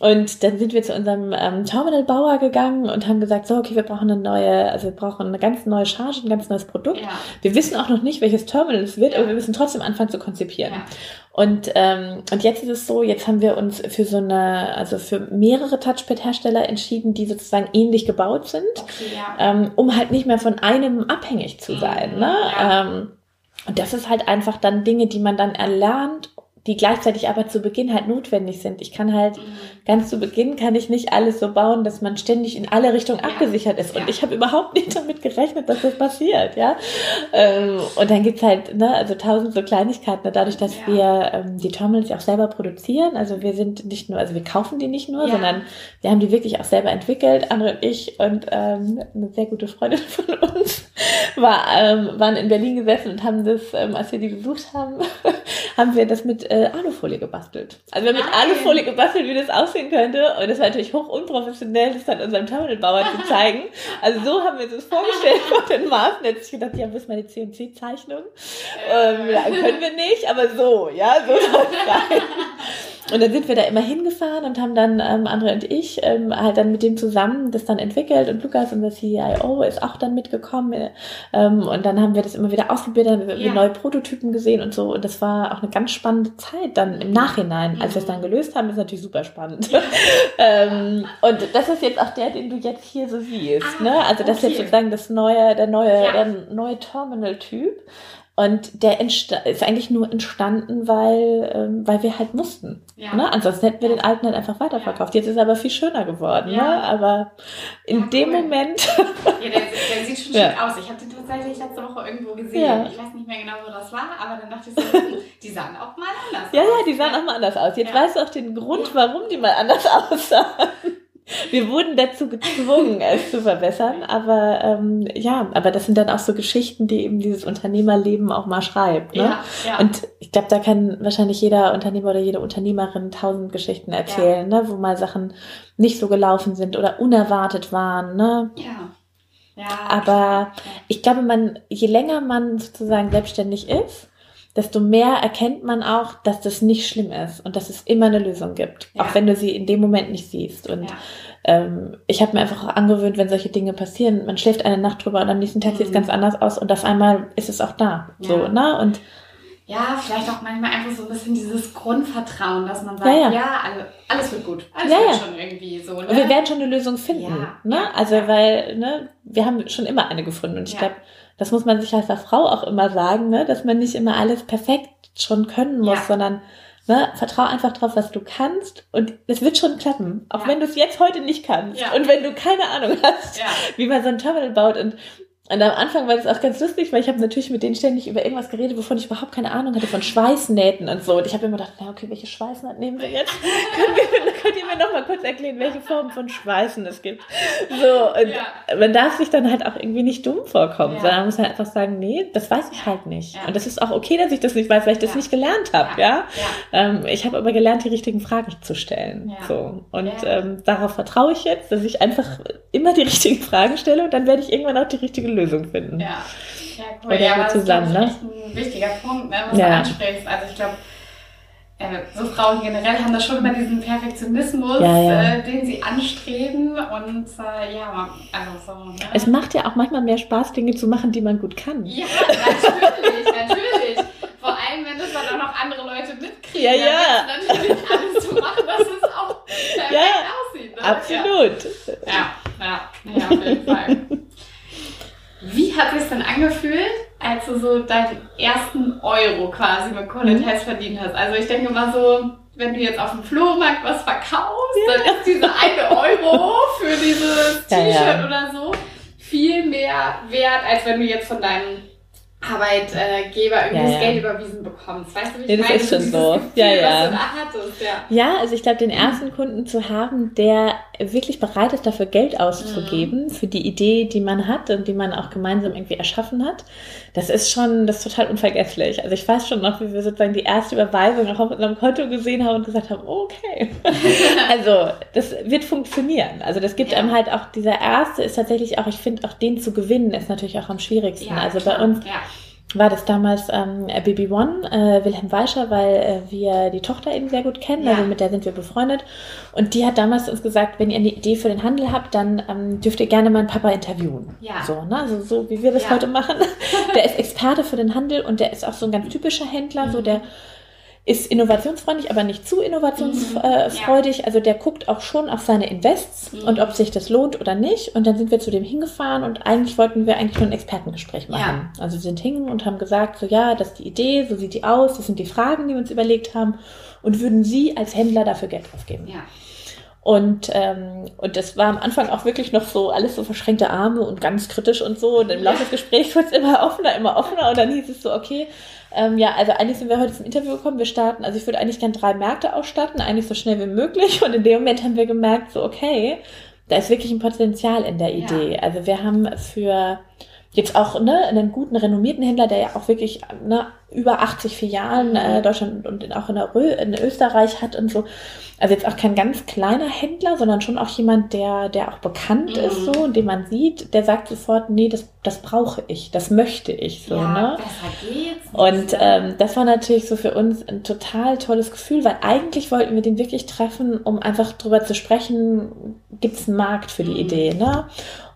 und dann sind wir zu unserem ähm, Terminalbauer gegangen und haben gesagt, so, okay, wir brauchen eine neue, also wir brauchen eine ganz neue Charge, ein ganz neues Produkt. Ja. Wir wissen auch noch nicht, welches Terminal es wird, aber wir müssen trotzdem anfangen zu konzipieren. Und, ähm, und jetzt ist es so, jetzt haben wir uns für so eine, also für mehrere Touchpad-Hersteller entschieden, die sozusagen ähnlich gebaut sind, okay, ja. ähm, um halt nicht mehr von einem abhängig zu sein. Mhm, ne? Ja. Ähm, und das ist halt einfach dann Dinge, die man dann erlernt die gleichzeitig aber zu Beginn halt notwendig sind. Ich kann halt mhm. Ganz zu Beginn kann ich nicht alles so bauen, dass man ständig in alle Richtungen ja. abgesichert ist. Und ja. ich habe überhaupt nicht damit gerechnet, dass das passiert, ja. Ähm, und dann gibt's halt, ne, also tausend so Kleinigkeiten, dadurch, dass ja. wir ähm, die Terminals ja auch selber produzieren. Also wir sind nicht nur, also wir kaufen die nicht nur, sondern wir haben die wirklich auch selber entwickelt, andere und ich und ähm, eine sehr gute Freundin von uns war, ähm, waren in Berlin gesessen und haben das, ähm, als wir die besucht haben, haben wir das mit äh, Alufolie gebastelt. Also wir haben mit Alufolie gebastelt, wie das aussehen könnte. Und das war natürlich hoch unprofessionell, das dann unserem Terminalbauer zu zeigen. Also so haben wir uns das vorgestellt vor den Maßen. Jetzt ich gedacht, ja, wissen wir die CNC-Zeichnung? Ähm, ja, können wir nicht, aber so, ja, so soll es sein. Und dann sind wir da immer hingefahren und haben dann, ähm, Andre und ich, ähm, halt dann mit dem zusammen das dann entwickelt und Lukas, unser CIO, ist auch dann mitgekommen. Ähm, und dann haben wir das immer wieder ausprobiert, dann haben wir ja. neue Prototypen gesehen und so. Und das war auch eine ganz spannende Zeit dann im Nachhinein. Als wir es dann gelöst haben, ist natürlich super spannend. ähm, und das ist jetzt auch der, den du jetzt hier so siehst. Ah, ne? Also das okay. ist jetzt sozusagen das neue, der neue, ja. der neue Terminal-Typ. Und der ist eigentlich nur entstanden, weil, ähm, weil wir halt mussten. Ja. Ne? Ansonsten hätten wir den alten halt einfach weiterverkauft. Jetzt ist er aber viel schöner geworden. Ja. Ne? Aber in ja, dem Moment. ja, der, der, sieht schon schick aus. Ich habe den tatsächlich letzte Woche irgendwo gesehen. Ich weiß nicht mehr genau, wo das war, aber dann dachte ich so, die sahen auch mal anders ja, aus. Ja, ja, die sahen auch mal anders aus. Jetzt weißt du auch den Grund, warum die mal anders aussahen. Wir wurden dazu gezwungen, es zu verbessern, aber ähm, ja, aber das sind dann auch so Geschichten, die eben dieses Unternehmerleben auch mal schreibt. Ne? Ja, ja. Und ich glaube, da kann wahrscheinlich jeder Unternehmer oder jede Unternehmerin tausend Geschichten erzählen, ja. ne? wo mal Sachen nicht so gelaufen sind oder unerwartet waren. Ne? Ja. Ja, Aber ich glaube, man, je länger man sozusagen selbstständig ist, desto mehr erkennt man auch, dass das nicht schlimm ist und dass es immer eine Lösung gibt, ja. auch wenn du sie in dem Moment nicht siehst. Und ja. Ähm, ich habe mir einfach auch angewöhnt, wenn solche Dinge passieren, man schläft eine Nacht drüber und am nächsten Tag mhm. sieht es ganz anders aus und auf einmal ist es auch da. Ja. So, ne? Und ja, vielleicht auch manchmal einfach so ein bisschen dieses Grundvertrauen, dass man sagt, ja, ja. ja alles wird gut. Alles ja, wird schon irgendwie so. Ne? Wir werden schon eine Lösung finden. Ja, ne? Also, weil ne, wir haben schon immer eine gefunden. Und ich glaube, das muss man sich als Frau auch immer sagen, ne? dass man nicht immer alles perfekt schon können muss, sondern ne, vertrau einfach drauf, was du kannst und es wird schon klappen. Auch ja. wenn du es jetzt heute nicht kannst ja. und wenn du keine Ahnung hast, wie man so ein Terminal baut. Und und am Anfang war das auch ganz lustig, weil ich habe natürlich mit denen ständig über irgendwas geredet, wovon ich überhaupt keine Ahnung hatte, von Schweißnähten und so. Und ich habe immer gedacht, na okay, welche Schweißnaht nehmen wir jetzt? könnt, ihr mir noch mal kurz erklären, welche Formen von Schweißen es gibt? So, und ja. man darf sich dann halt auch irgendwie nicht dumm vorkommen, ja. sondern man muss halt einfach sagen, nee, das weiß ich halt nicht. Ja. Und das ist auch okay, dass ich das nicht weiß, weil ich das nicht gelernt habe, ja. Ähm, ich habe aber gelernt, die richtigen Fragen zu stellen. So. Und ähm, darauf vertraue ich jetzt, dass ich einfach immer die richtigen Fragen stelle und dann werde ich irgendwann auch die richtige Lösung finden. Ja, ja cool. Oder ja, zusammen, das ist ne? ein wichtiger Punkt, ne, was ja. du ansprichst. Also ich glaube, äh, so Frauen generell haben da schon immer diesen Perfektionismus, ja, ja. Äh, den sie anstreben und äh, ja, also so. Ne? Es macht ja auch manchmal mehr Spaß, Dinge zu machen, die man gut kann. Ja, natürlich, natürlich. Vor allem, wenn das dann auch noch andere Leute mitkriegen. Ja, ja. Natürlich alles zu machen, dass es auch perfekt ja, aussieht. Ne? Absolut. Ja, ja, ja, auf jeden Fall. Hat es denn angefühlt, als du so deinen ersten Euro quasi mit Colin mhm. verdient hast? Also ich denke mal so, wenn du jetzt auf dem Flohmarkt was verkaufst, ja. dann ist diese eine Euro für dieses T-Shirt ja, ja. oder so viel mehr wert, als wenn du jetzt von deinem Arbeitgeber irgendwie das Geld überwiesen bekommst. Weißt du, wie ich ja, das meine? ist schon so. Gefühl, ja, ja. ja, also ich glaube, den ersten Kunden zu haben, der wirklich bereit ist, dafür Geld auszugeben, mhm. für die Idee, die man hat und die man auch gemeinsam irgendwie erschaffen hat, das ist schon, das ist total unvergesslich. Also ich weiß schon noch, wie wir sozusagen die erste Überweisung auf unserem Konto gesehen haben und gesagt haben, okay. also das wird funktionieren. Also das gibt einem halt auch, dieser erste ist tatsächlich auch, ich finde auch den zu gewinnen, ist natürlich auch am schwierigsten. also bei uns war das damals ähm, Baby One, äh, Wilhelm Weischer, weil äh, wir die Tochter eben sehr gut kennen, ja. also mit der sind wir befreundet. Und die hat damals uns gesagt, wenn ihr eine Idee für den Handel habt, dann ähm, dürft ihr gerne meinen Papa interviewen. Ja. So, ne? Also so wie wir das ja. heute machen. Der ist Experte für den Handel und der ist auch so ein ganz typischer Händler, mhm. so der ist innovationsfreundlich, aber nicht zu innovationsfreudig. Mhm. Also der guckt auch schon auf seine Invests mhm. und ob sich das lohnt oder nicht. Und dann sind wir zu dem hingefahren und eigentlich wollten wir eigentlich nur ein Expertengespräch machen. Ja. Also wir sind hin und haben gesagt, so ja, das ist die Idee, so sieht die aus, das sind die Fragen, die wir uns überlegt haben und würden Sie als Händler dafür Geld draufgeben. Ja. Und, ähm, und das war am Anfang auch wirklich noch so alles so verschränkte Arme und ganz kritisch und so. Und im Laufe des Gesprächs wurde es immer offener, immer offener. Und dann hieß es so, okay, ähm, ja, also eigentlich sind wir heute zum Interview gekommen. Wir starten, also ich würde eigentlich gern drei Märkte ausstatten, eigentlich so schnell wie möglich. Und in dem Moment haben wir gemerkt, so okay, da ist wirklich ein Potenzial in der Idee. Ja. Also wir haben für jetzt auch ne, einen guten, renommierten Händler, der ja auch wirklich ne, über 80 Filialen äh, Deutschland und auch in, Rö in Österreich hat und so. Also jetzt auch kein ganz kleiner Händler, sondern schon auch jemand, der, der auch bekannt mhm. ist so und den man sieht, der sagt sofort, nee, das, das brauche ich, das möchte ich so. Ja, ne? geht's. Und ähm, das war natürlich so für uns ein total tolles Gefühl, weil eigentlich wollten wir den wirklich treffen, um einfach drüber zu sprechen, gibt es einen Markt für die mhm. Idee. Ne?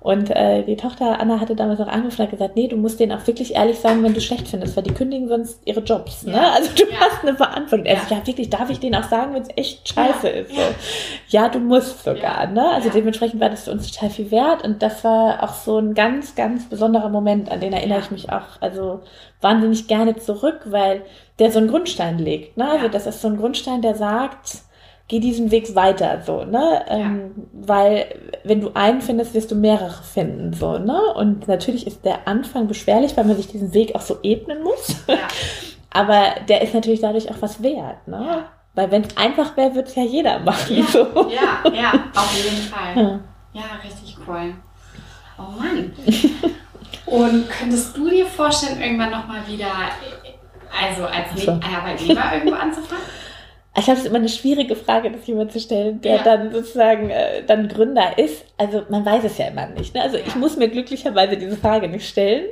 Und äh, die Tochter Anna hatte damals auch angefangen und gesagt, nee, du musst denen auch wirklich ehrlich sagen, wenn du schlecht findest, weil die kündigen sonst ihre Jobs. Ne? Also du ja. hast eine Verantwortung. Ja. Also, ja, wirklich, darf ich denen auch sagen, wenn es echt scheiße ja. ist. So. Ja, du musst sogar. Ne? Also dementsprechend war das für uns total viel wert. Und das war auch so ein ganz, ganz besonderer Moment, an den erinnere ich mich auch also wahnsinnig gerne zurück, weil der so einen Grundstein legt. Ne? Also das ist so ein Grundstein, der sagt, geh diesen Weg weiter, so, ne? Ja. Ähm, weil wenn du einen findest, wirst du mehrere finden, so, ne? Und natürlich ist der Anfang beschwerlich, weil man sich diesen Weg auch so ebnen muss. Ja. Aber der ist natürlich dadurch auch was wert, ne? Ja. Weil wenn es einfach wäre, würde es ja jeder machen. Ja, so. ja, ja, auf jeden Fall. Ja, richtig cool. Oh Mann. Und könntest du dir vorstellen, irgendwann nochmal wieder, also als so. Arbeitnehmer irgendwo anzufangen? Ich glaube, es ist immer eine schwierige Frage, das jemand zu stellen, der ja. dann sozusagen äh, dann Gründer ist. Also man weiß es ja immer nicht. Ne? Also ja. ich muss mir glücklicherweise diese Frage nicht stellen,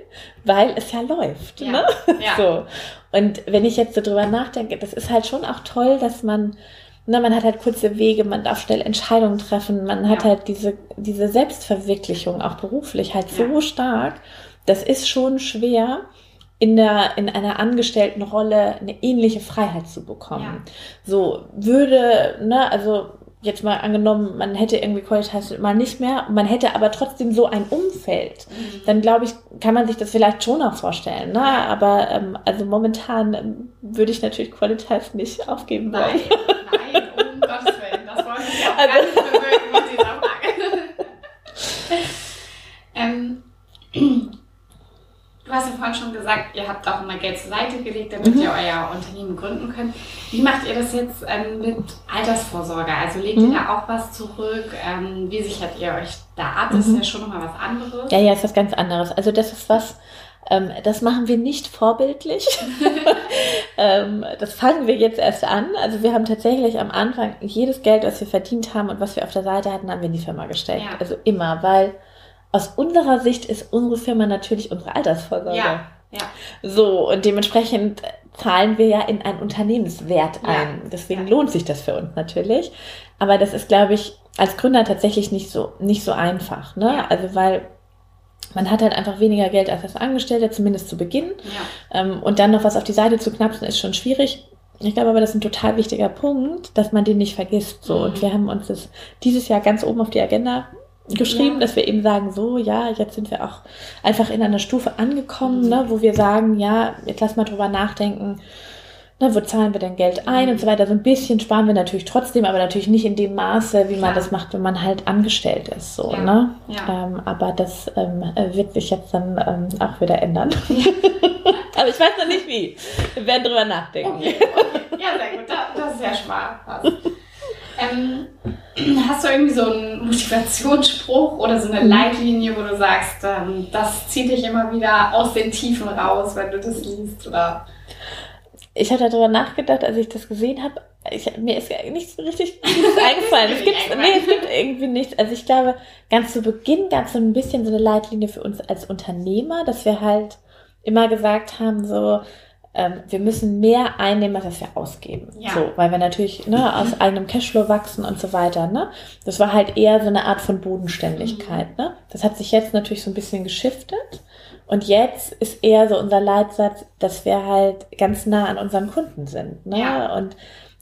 weil es ja läuft. Ja. Ne? So. Und wenn ich jetzt so drüber nachdenke, das ist halt schon auch toll, dass man, ne, man hat halt kurze Wege, man darf schnell Entscheidungen treffen, man hat halt diese, diese Selbstverwirklichung auch beruflich halt so stark. Das ist schon schwer in der in einer Angestelltenrolle eine ähnliche Freiheit zu bekommen. Ja. So würde, ne, also jetzt mal angenommen, man hätte irgendwie Qualitas mal nicht mehr, man hätte aber trotzdem so ein Umfeld, mhm. dann glaube ich, kann man sich das vielleicht schon auch vorstellen. Ne? Aber ähm, also momentan ähm, würde ich natürlich Qualitas nicht aufgeben wollen. Nein, nein, um Gottes Willen, das wollen wir ja auch also, gar nicht bewirken mit dieser Frage. ähm, Du hast ja vorhin schon gesagt, ihr habt auch immer Geld zur Seite gelegt, damit mhm. ihr euer Unternehmen gründen könnt. Wie macht ihr das jetzt ähm, mit Altersvorsorge? Also legt mhm. ihr da auch was zurück? Ähm, wie sichert ihr euch da ab? Das mhm. ist ja schon nochmal was anderes. Ja, ja, ist was ganz anderes. Also das ist was, ähm, das machen wir nicht vorbildlich. ähm, das fangen wir jetzt erst an. Also wir haben tatsächlich am Anfang jedes Geld, was wir verdient haben und was wir auf der Seite hatten, haben wir in die Firma gesteckt. Ja. Also immer, weil aus unserer Sicht ist unsere Firma natürlich unsere Altersvorsorge. Ja. Ja. So, und dementsprechend zahlen wir ja in einen Unternehmenswert ein. Ja. Deswegen ja. lohnt sich das für uns natürlich. Aber das ist, glaube ich, als Gründer tatsächlich nicht so, nicht so einfach. Ne? Ja. Also, weil man hat halt einfach weniger Geld als als Angestellter, zumindest zu Beginn. Ja. Ähm, und dann noch was auf die Seite zu knapsen, ist schon schwierig. Ich glaube aber, das ist ein total wichtiger Punkt, dass man den nicht vergisst. So. Mhm. Und wir haben uns das dieses Jahr ganz oben auf die Agenda geschrieben, ja. dass wir eben sagen, so, ja, jetzt sind wir auch einfach in einer Stufe angekommen, mhm. ne, wo wir sagen, ja, jetzt lass mal drüber nachdenken, ne, wo zahlen wir denn Geld ein mhm. und so weiter. So ein bisschen sparen wir natürlich trotzdem, aber natürlich nicht in dem Maße, wie man das macht, wenn man halt angestellt ist, so, ja. ne. Ja. Ähm, aber das ähm, wird sich jetzt dann ähm, auch wieder ändern. aber ich weiß noch nicht wie. Wir werden drüber nachdenken. Okay, okay. Ja, sehr gut. Das, das ist ja Spaß. Ähm, hast du irgendwie so einen Motivationsspruch oder so eine mhm. Leitlinie, wo du sagst, ähm, das zieht dich immer wieder aus den Tiefen raus, wenn du das liest? Oder? Ich hatte darüber nachgedacht, als ich das gesehen habe. Ich, mir ist nicht so richtig eingefallen. es, gibt, nee, es gibt irgendwie nichts. Also ich glaube, ganz zu Beginn gab es so ein bisschen so eine Leitlinie für uns als Unternehmer, dass wir halt immer gesagt haben, so, ähm, wir müssen mehr einnehmen, als wir ausgeben. Ja. So, weil wir natürlich ne, aus eigenem Cashflow wachsen und so weiter. Ne? Das war halt eher so eine Art von Bodenständigkeit. Mhm. Ne? Das hat sich jetzt natürlich so ein bisschen geschiftet. Und jetzt ist eher so unser Leitsatz, dass wir halt ganz nah an unseren Kunden sind. Ne? Ja. Und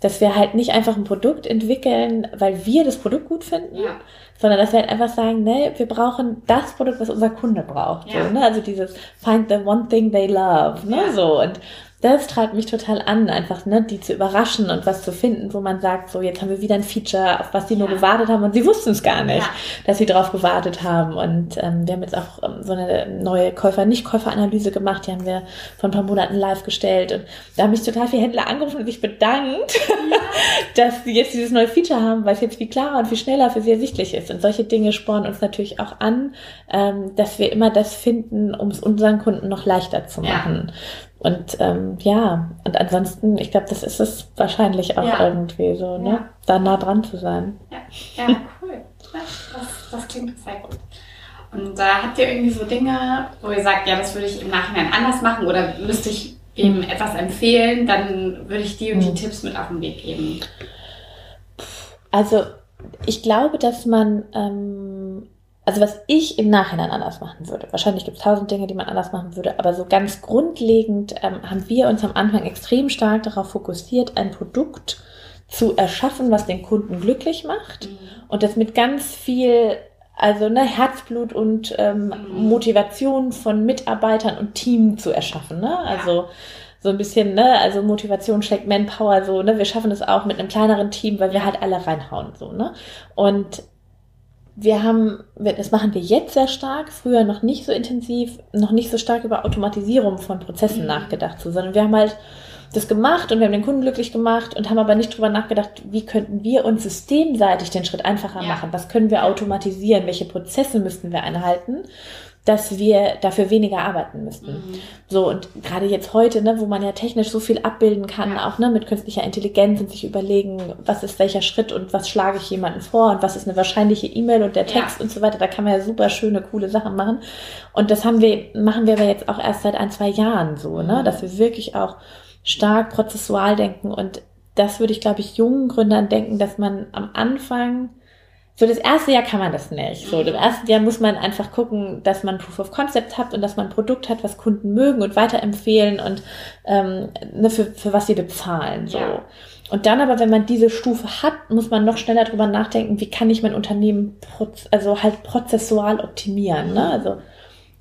dass wir halt nicht einfach ein Produkt entwickeln, weil wir das Produkt gut finden, ja. sondern dass wir halt einfach sagen, ne, wir brauchen das Produkt, was unser Kunde braucht. Ja. So, ne? Also dieses Find the one thing they love. Ne? So. Und das treibt mich total an, einfach ne, die zu überraschen und was zu finden, wo man sagt, so jetzt haben wir wieder ein Feature, auf was die nur gewartet haben und sie wussten es gar nicht, ja. dass sie drauf gewartet haben. Und ähm, wir haben jetzt auch ähm, so eine neue Käufer-Nicht-Käufer-Analyse gemacht, die haben wir vor ein paar Monaten live gestellt und da haben mich total viele Händler angerufen und sich bedankt, ja. dass sie jetzt dieses neue Feature haben, weil es jetzt viel klarer und viel schneller für sie ersichtlich ist. Und solche Dinge spornen uns natürlich auch an, ähm, dass wir immer das finden, um es unseren Kunden noch leichter zu machen. Und ähm, ja, und ansonsten, ich glaube, das ist es wahrscheinlich auch ja. irgendwie so, ne? Ja. Da nah dran zu sein. Ja, ja cool. Das, das klingt sehr gut. Und da äh, habt ihr irgendwie so Dinge, wo ihr sagt, ja, das würde ich im Nachhinein anders machen oder müsste ich ihm etwas empfehlen, dann würde ich die und die hm. Tipps mit auf den Weg geben. Also ich glaube, dass man ähm, also was ich im Nachhinein anders machen würde. Wahrscheinlich gibt es tausend Dinge, die man anders machen würde, aber so ganz grundlegend ähm, haben wir uns am Anfang extrem stark darauf fokussiert, ein Produkt zu erschaffen, was den Kunden glücklich macht mhm. und das mit ganz viel also ne, Herzblut und ähm, mhm. Motivation von Mitarbeitern und Team zu erschaffen. Ne? Also ja. so ein bisschen, ne, also Motivation schlägt Manpower, so, ne, wir schaffen es auch mit einem kleineren Team, weil wir halt alle reinhauen, so, ne? Und wir haben, das machen wir jetzt sehr stark, früher noch nicht so intensiv, noch nicht so stark über Automatisierung von Prozessen mhm. nachgedacht, so, sondern wir haben halt das gemacht und wir haben den Kunden glücklich gemacht und haben aber nicht drüber nachgedacht, wie könnten wir uns systemseitig den Schritt einfacher ja. machen, was können wir automatisieren, welche Prozesse müssten wir einhalten dass wir dafür weniger arbeiten müssten. Mhm. So, und gerade jetzt heute, ne, wo man ja technisch so viel abbilden kann, ja. auch ne, mit künstlicher Intelligenz und sich überlegen, was ist welcher Schritt und was schlage ich jemandem vor und was ist eine wahrscheinliche E-Mail und der Text ja. und so weiter, da kann man ja super schöne, coole Sachen machen. Und das haben wir, machen wir aber jetzt auch erst seit ein, zwei Jahren so, ne, mhm. dass wir wirklich auch stark prozessual denken und das würde ich, glaube ich, jungen Gründern denken, dass man am Anfang so das erste Jahr kann man das nicht. So, im ersten Jahr muss man einfach gucken, dass man Proof of Concept hat und dass man ein Produkt hat, was Kunden mögen und weiterempfehlen und ähm, ne, für, für was sie bezahlen. So. Ja. Und dann aber, wenn man diese Stufe hat, muss man noch schneller drüber nachdenken, wie kann ich mein Unternehmen also halt prozessual optimieren. Ne? Also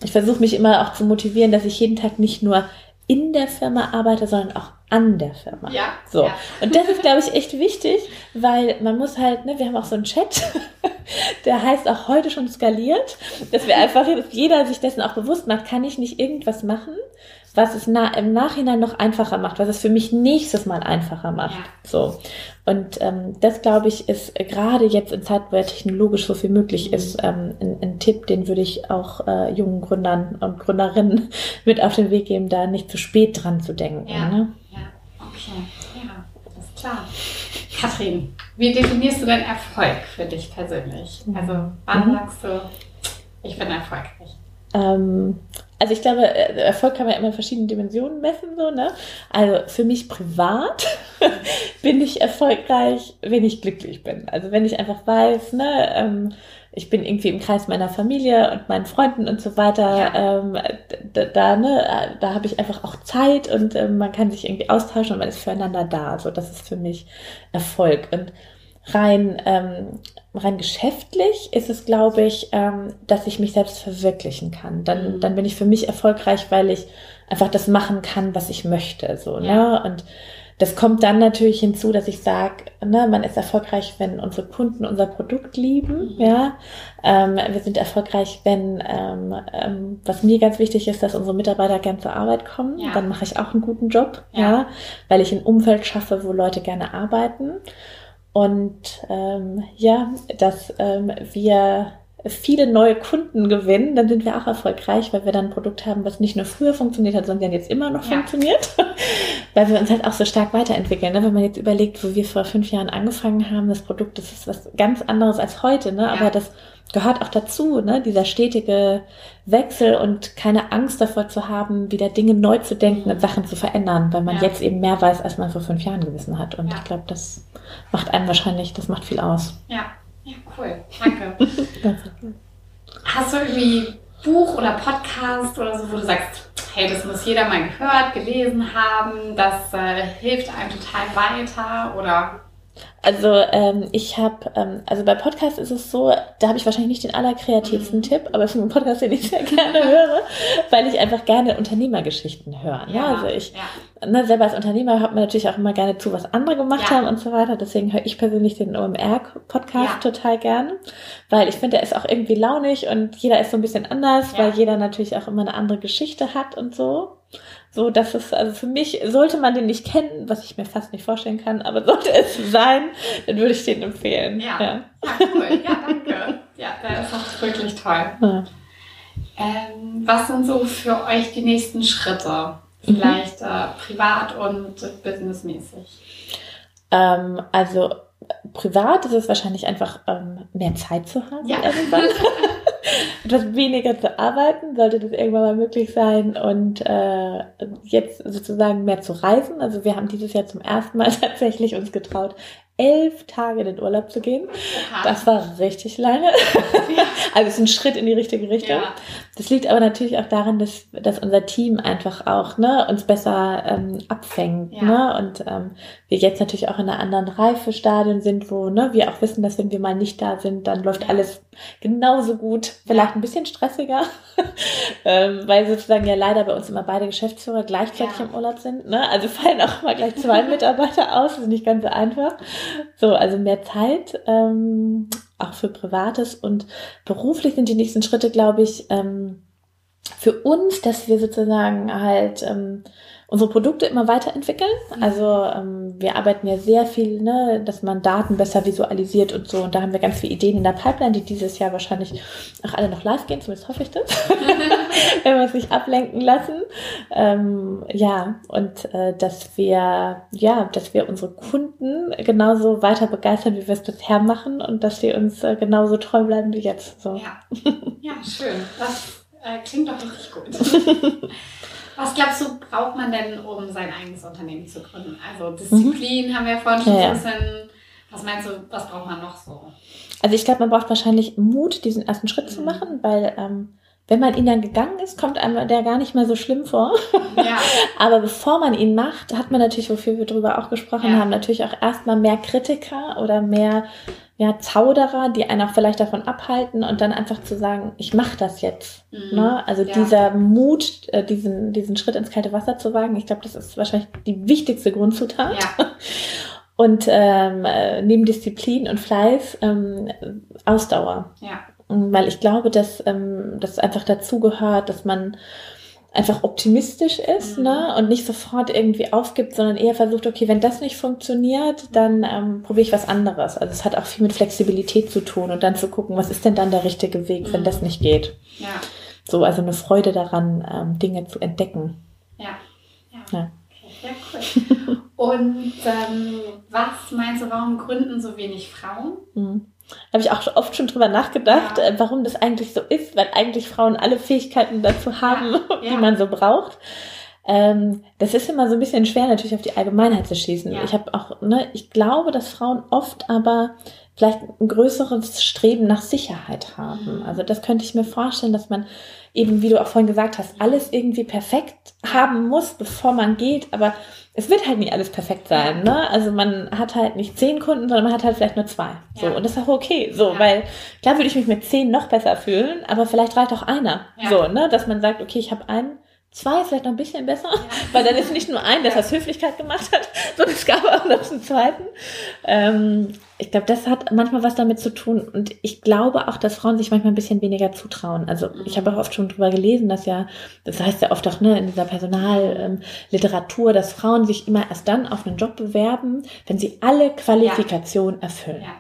ich versuche mich immer auch zu motivieren, dass ich jeden Tag nicht nur in der Firma arbeite, sondern auch an der Firma. Ja. So. Ja. Und das ist, glaube ich, echt wichtig, weil man muss halt, ne, wir haben auch so einen Chat, der heißt auch heute schon skaliert, dass wir einfach, dass jeder sich dessen auch bewusst macht, kann ich nicht irgendwas machen, was es na im Nachhinein noch einfacher macht, was es für mich nächstes Mal einfacher macht. Ja. So. Und ähm, das, glaube ich, ist gerade jetzt in Zeiten, wo ja technologisch so viel möglich mhm. ist, ähm, ein, ein, Tipp, den würde ich auch äh, jungen Gründern und Gründerinnen mit auf den Weg geben, da nicht zu spät dran zu denken. Ja, ne? ja. okay, ja, ist klar. Kathrin, wie definierst du deinen Erfolg für dich persönlich? Also wann mhm. sagst du, ich bin erfolgreich? Ähm, also ich glaube, äh, Erfolg kann man ja immer in verschiedenen Dimensionen messen, so, ne? Also für mich privat bin ich erfolgreich, wenn ich glücklich bin. Also wenn ich einfach weiß, ne, ähm, ich bin irgendwie im Kreis meiner Familie und meinen Freunden und so weiter, ja. ähm, da, da, ne, da habe ich einfach auch Zeit und ähm, man kann sich irgendwie austauschen und man ist füreinander da. So, das ist für mich Erfolg. Und rein, ähm, rein geschäftlich ist es, glaube ich, ähm, dass ich mich selbst verwirklichen kann. Dann, mhm. dann bin ich für mich erfolgreich, weil ich einfach das machen kann, was ich möchte. So, ne? ja. ne? Und das kommt dann natürlich hinzu, dass ich sage, ne, man ist erfolgreich, wenn unsere Kunden unser Produkt lieben. Mhm. Ja, ähm, wir sind erfolgreich, wenn ähm, ähm, was mir ganz wichtig ist, dass unsere Mitarbeiter gern zur Arbeit kommen. Ja. Dann mache ich auch einen guten Job, ja. ja, weil ich ein Umfeld schaffe, wo Leute gerne arbeiten. Und ähm, ja, dass ähm, wir viele neue Kunden gewinnen, dann sind wir auch erfolgreich, weil wir dann ein Produkt haben, was nicht nur früher funktioniert hat, sondern jetzt immer noch ja. funktioniert, weil wir uns halt auch so stark weiterentwickeln. Ne? Wenn man jetzt überlegt, wo wir vor fünf Jahren angefangen haben, das Produkt, das ist was ganz anderes als heute, ne? aber das gehört auch dazu, ne? dieser stetige Wechsel und keine Angst davor zu haben, wieder Dinge neu zu denken und Sachen zu verändern, weil man ja. jetzt eben mehr weiß, als man vor fünf Jahren gewissen hat. Und ja. ich glaube, das macht einem wahrscheinlich, das macht viel aus. Ja, ja cool. Danke. Hast du irgendwie Buch oder Podcast oder so, wo du sagst, hey, das muss jeder mal gehört, gelesen haben, das äh, hilft einem total weiter oder also ähm, ich habe, ähm, also bei Podcasts ist es so, da habe ich wahrscheinlich nicht den allerkreativsten mhm. Tipp, aber für einen Podcast, den ich sehr gerne höre, weil ich einfach gerne Unternehmergeschichten höre. Ne? Ja, also ich, ja. ne, selber als Unternehmer hört man natürlich auch immer gerne zu, was andere gemacht ja. haben und so weiter. Deswegen höre ich persönlich den OMR-Podcast total gern, weil ich finde, der ist auch irgendwie launig und jeder ist so ein bisschen anders, weil jeder natürlich auch immer eine andere Geschichte hat und so. So, das ist, also für mich sollte man den nicht kennen, was ich mir fast nicht vorstellen kann, aber sollte es sein, dann würde ich den empfehlen. Ja, ja. ja cool. Ja, danke. Ja, der ist auch wirklich toll. Ja. Ähm, was sind so für euch die nächsten Schritte? Vielleicht mhm. äh, privat und businessmäßig? Ähm, also privat ist es wahrscheinlich einfach ähm, mehr Zeit zu haben ja. irgendwann. etwas weniger zu arbeiten, sollte das irgendwann mal möglich sein und äh, jetzt sozusagen mehr zu reisen. Also wir haben dieses Jahr zum ersten Mal tatsächlich uns getraut, elf Tage in den Urlaub zu gehen. Das war richtig lange. also es ist ein Schritt in die richtige Richtung. Ja. Das liegt aber natürlich auch daran, dass, dass unser Team einfach auch ne, uns besser ähm, abfängt. Ja. Ne? Und ähm, wir jetzt natürlich auch in einer anderen Reifestadion sind, wo ne, wir auch wissen, dass wenn wir mal nicht da sind, dann läuft alles genauso gut. Vielleicht ein bisschen stressiger, ähm, weil sozusagen ja leider bei uns immer beide Geschäftsführer gleichzeitig im Urlaub sind. Ne? Also fallen auch immer gleich zwei Mitarbeiter aus. Das ist nicht ganz so einfach. So, also mehr Zeit, ähm, auch für Privates und beruflich sind die nächsten Schritte, glaube ich, ähm, für uns, dass wir sozusagen halt ähm, unsere Produkte immer weiterentwickeln. Mhm. Also ähm, wir arbeiten ja sehr viel, ne, dass man Daten besser visualisiert und so. Und da haben wir ganz viele Ideen in der Pipeline, die dieses Jahr wahrscheinlich auch alle noch live gehen, zumindest hoffe ich das, wenn wir sich ablenken lassen. Ähm, ja, und äh, dass wir, ja, dass wir unsere Kunden genauso weiter begeistern, wie wir es bisher machen und dass sie uns äh, genauso treu bleiben wie jetzt. So. Ja. ja, schön. Das äh, klingt doch richtig gut. Was glaubst du, braucht man denn, um sein eigenes Unternehmen zu gründen? Also Disziplin mhm. haben wir ja vorhin schon ja, so ein bisschen. Was meinst du, was braucht man noch so? Also ich glaube, man braucht wahrscheinlich Mut, diesen ersten Schritt mhm. zu machen, weil ähm, wenn man ihn dann gegangen ist, kommt einem der gar nicht mehr so schlimm vor. Ja. Aber bevor man ihn macht, hat man natürlich, wofür wir drüber auch gesprochen ja. haben, natürlich auch erstmal mehr Kritiker oder mehr ja, Zauderer, die einen auch vielleicht davon abhalten und dann einfach zu sagen, ich mache das jetzt. Mhm. Ne? Also ja. dieser Mut, äh, diesen, diesen Schritt ins kalte Wasser zu wagen, ich glaube, das ist wahrscheinlich die wichtigste Grundzutat. Ja. Und ähm, äh, neben Disziplin und Fleiß ähm, Ausdauer. Ja. Weil ich glaube, dass ähm, das einfach dazugehört, dass man einfach optimistisch ist mhm. ne? und nicht sofort irgendwie aufgibt, sondern eher versucht, okay, wenn das nicht funktioniert, dann ähm, probiere ich was anderes. Also es hat auch viel mit Flexibilität zu tun und dann zu gucken, was ist denn dann der richtige Weg, mhm. wenn das nicht geht. Ja. So, also eine Freude daran, ähm, Dinge zu entdecken. Ja. Ja. ja. Okay, ja cool. und ähm, was meinst du, warum gründen so wenig Frauen? Mhm habe ich auch oft schon drüber nachgedacht, ja. Äh, warum das eigentlich so ist, weil eigentlich Frauen alle Fähigkeiten dazu haben, ja. Ja. die man so braucht. Ähm, das ist immer so ein bisschen schwer, natürlich auf die Allgemeinheit zu schließen. Ich habe auch, ne, ich glaube, dass Frauen oft aber vielleicht ein größeres Streben nach Sicherheit haben. Mhm. Also das könnte ich mir vorstellen, dass man eben, wie du auch vorhin gesagt hast, alles irgendwie perfekt haben muss, bevor man geht. Aber es wird halt nicht alles perfekt sein, ne? Also man hat halt nicht zehn Kunden, sondern man hat halt vielleicht nur zwei. So. Ja. Und das ist auch okay. So, ja. weil klar würde ich mich mit zehn noch besser fühlen, aber vielleicht reicht auch einer. Ja. So, ne? Dass man sagt, okay, ich habe einen zwei, vielleicht noch ein bisschen besser, weil dann ist nicht nur ein, der das Höflichkeit gemacht hat, sondern es gab auch noch einen zweiten. Ähm, ich glaube, das hat manchmal was damit zu tun und ich glaube auch, dass Frauen sich manchmal ein bisschen weniger zutrauen. Also ich habe auch oft schon drüber gelesen, dass ja, das heißt ja oft auch ne, in dieser Personalliteratur, ähm, dass Frauen sich immer erst dann auf einen Job bewerben, wenn sie alle Qualifikationen ja. erfüllen. Ja.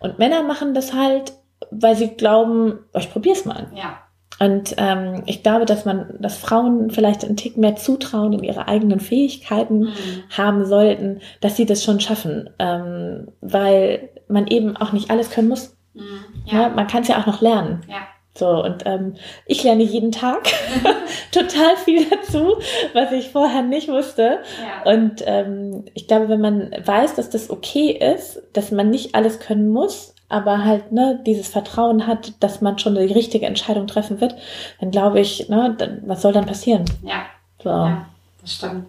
Und Männer machen das halt, weil sie glauben, oh, ich probier's mal. Ja. Und ähm, ich glaube, dass man, dass Frauen vielleicht einen Tick mehr Zutrauen in ihre eigenen Fähigkeiten mhm. haben sollten, dass sie das schon schaffen, ähm, weil man eben auch nicht alles können muss. Mhm. Ja. ja. man kann es ja auch noch lernen. Ja. So, und ähm, ich lerne jeden Tag total viel dazu, was ich vorher nicht wusste. Ja. Und ähm, ich glaube, wenn man weiß, dass das okay ist, dass man nicht alles können muss, aber halt ne, dieses Vertrauen hat, dass man schon die richtige Entscheidung treffen wird, dann glaube ich, ne, dann, was soll dann passieren? Ja. So. ja, das stimmt.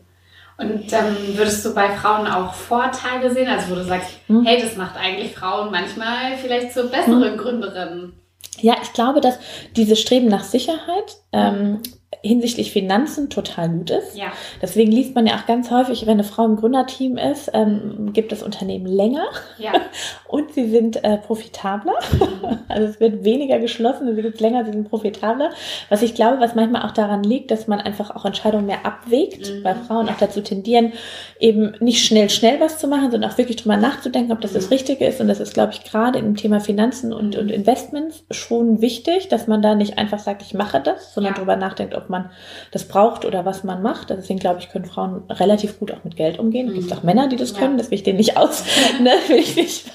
Und ähm, würdest du bei Frauen auch Vorteile sehen, also wo du sagst, hm. hey, das macht eigentlich Frauen manchmal vielleicht zu besseren hm. Gründerinnen? Ja, ich glaube, dass dieses Streben nach Sicherheit ähm, hinsichtlich Finanzen total gut ist. Ja. Deswegen liest man ja auch ganz häufig, wenn eine Frau im Gründerteam ist, ähm, gibt das Unternehmen länger ja. und sie sind äh, profitabler. Mhm. Also es wird weniger geschlossen, sie gibt länger, sie sind profitabler. Was ich glaube, was manchmal auch daran liegt, dass man einfach auch Entscheidungen mehr abwägt, mhm. weil Frauen auch dazu tendieren, eben nicht schnell, schnell was zu machen, sondern auch wirklich drüber nachzudenken, ob das das mhm. Richtige ist. Und das ist, glaube ich, gerade im Thema Finanzen und, und Investments schon wichtig, dass man da nicht einfach sagt, ich mache das, sondern ja. drüber nachdenkt, ob man das braucht oder was man macht. Deswegen glaube ich, können Frauen relativ gut auch mit Geld umgehen. Es gibt mhm. auch Männer, die das können, ja. das will ich denen nicht aus, ne, will ich nicht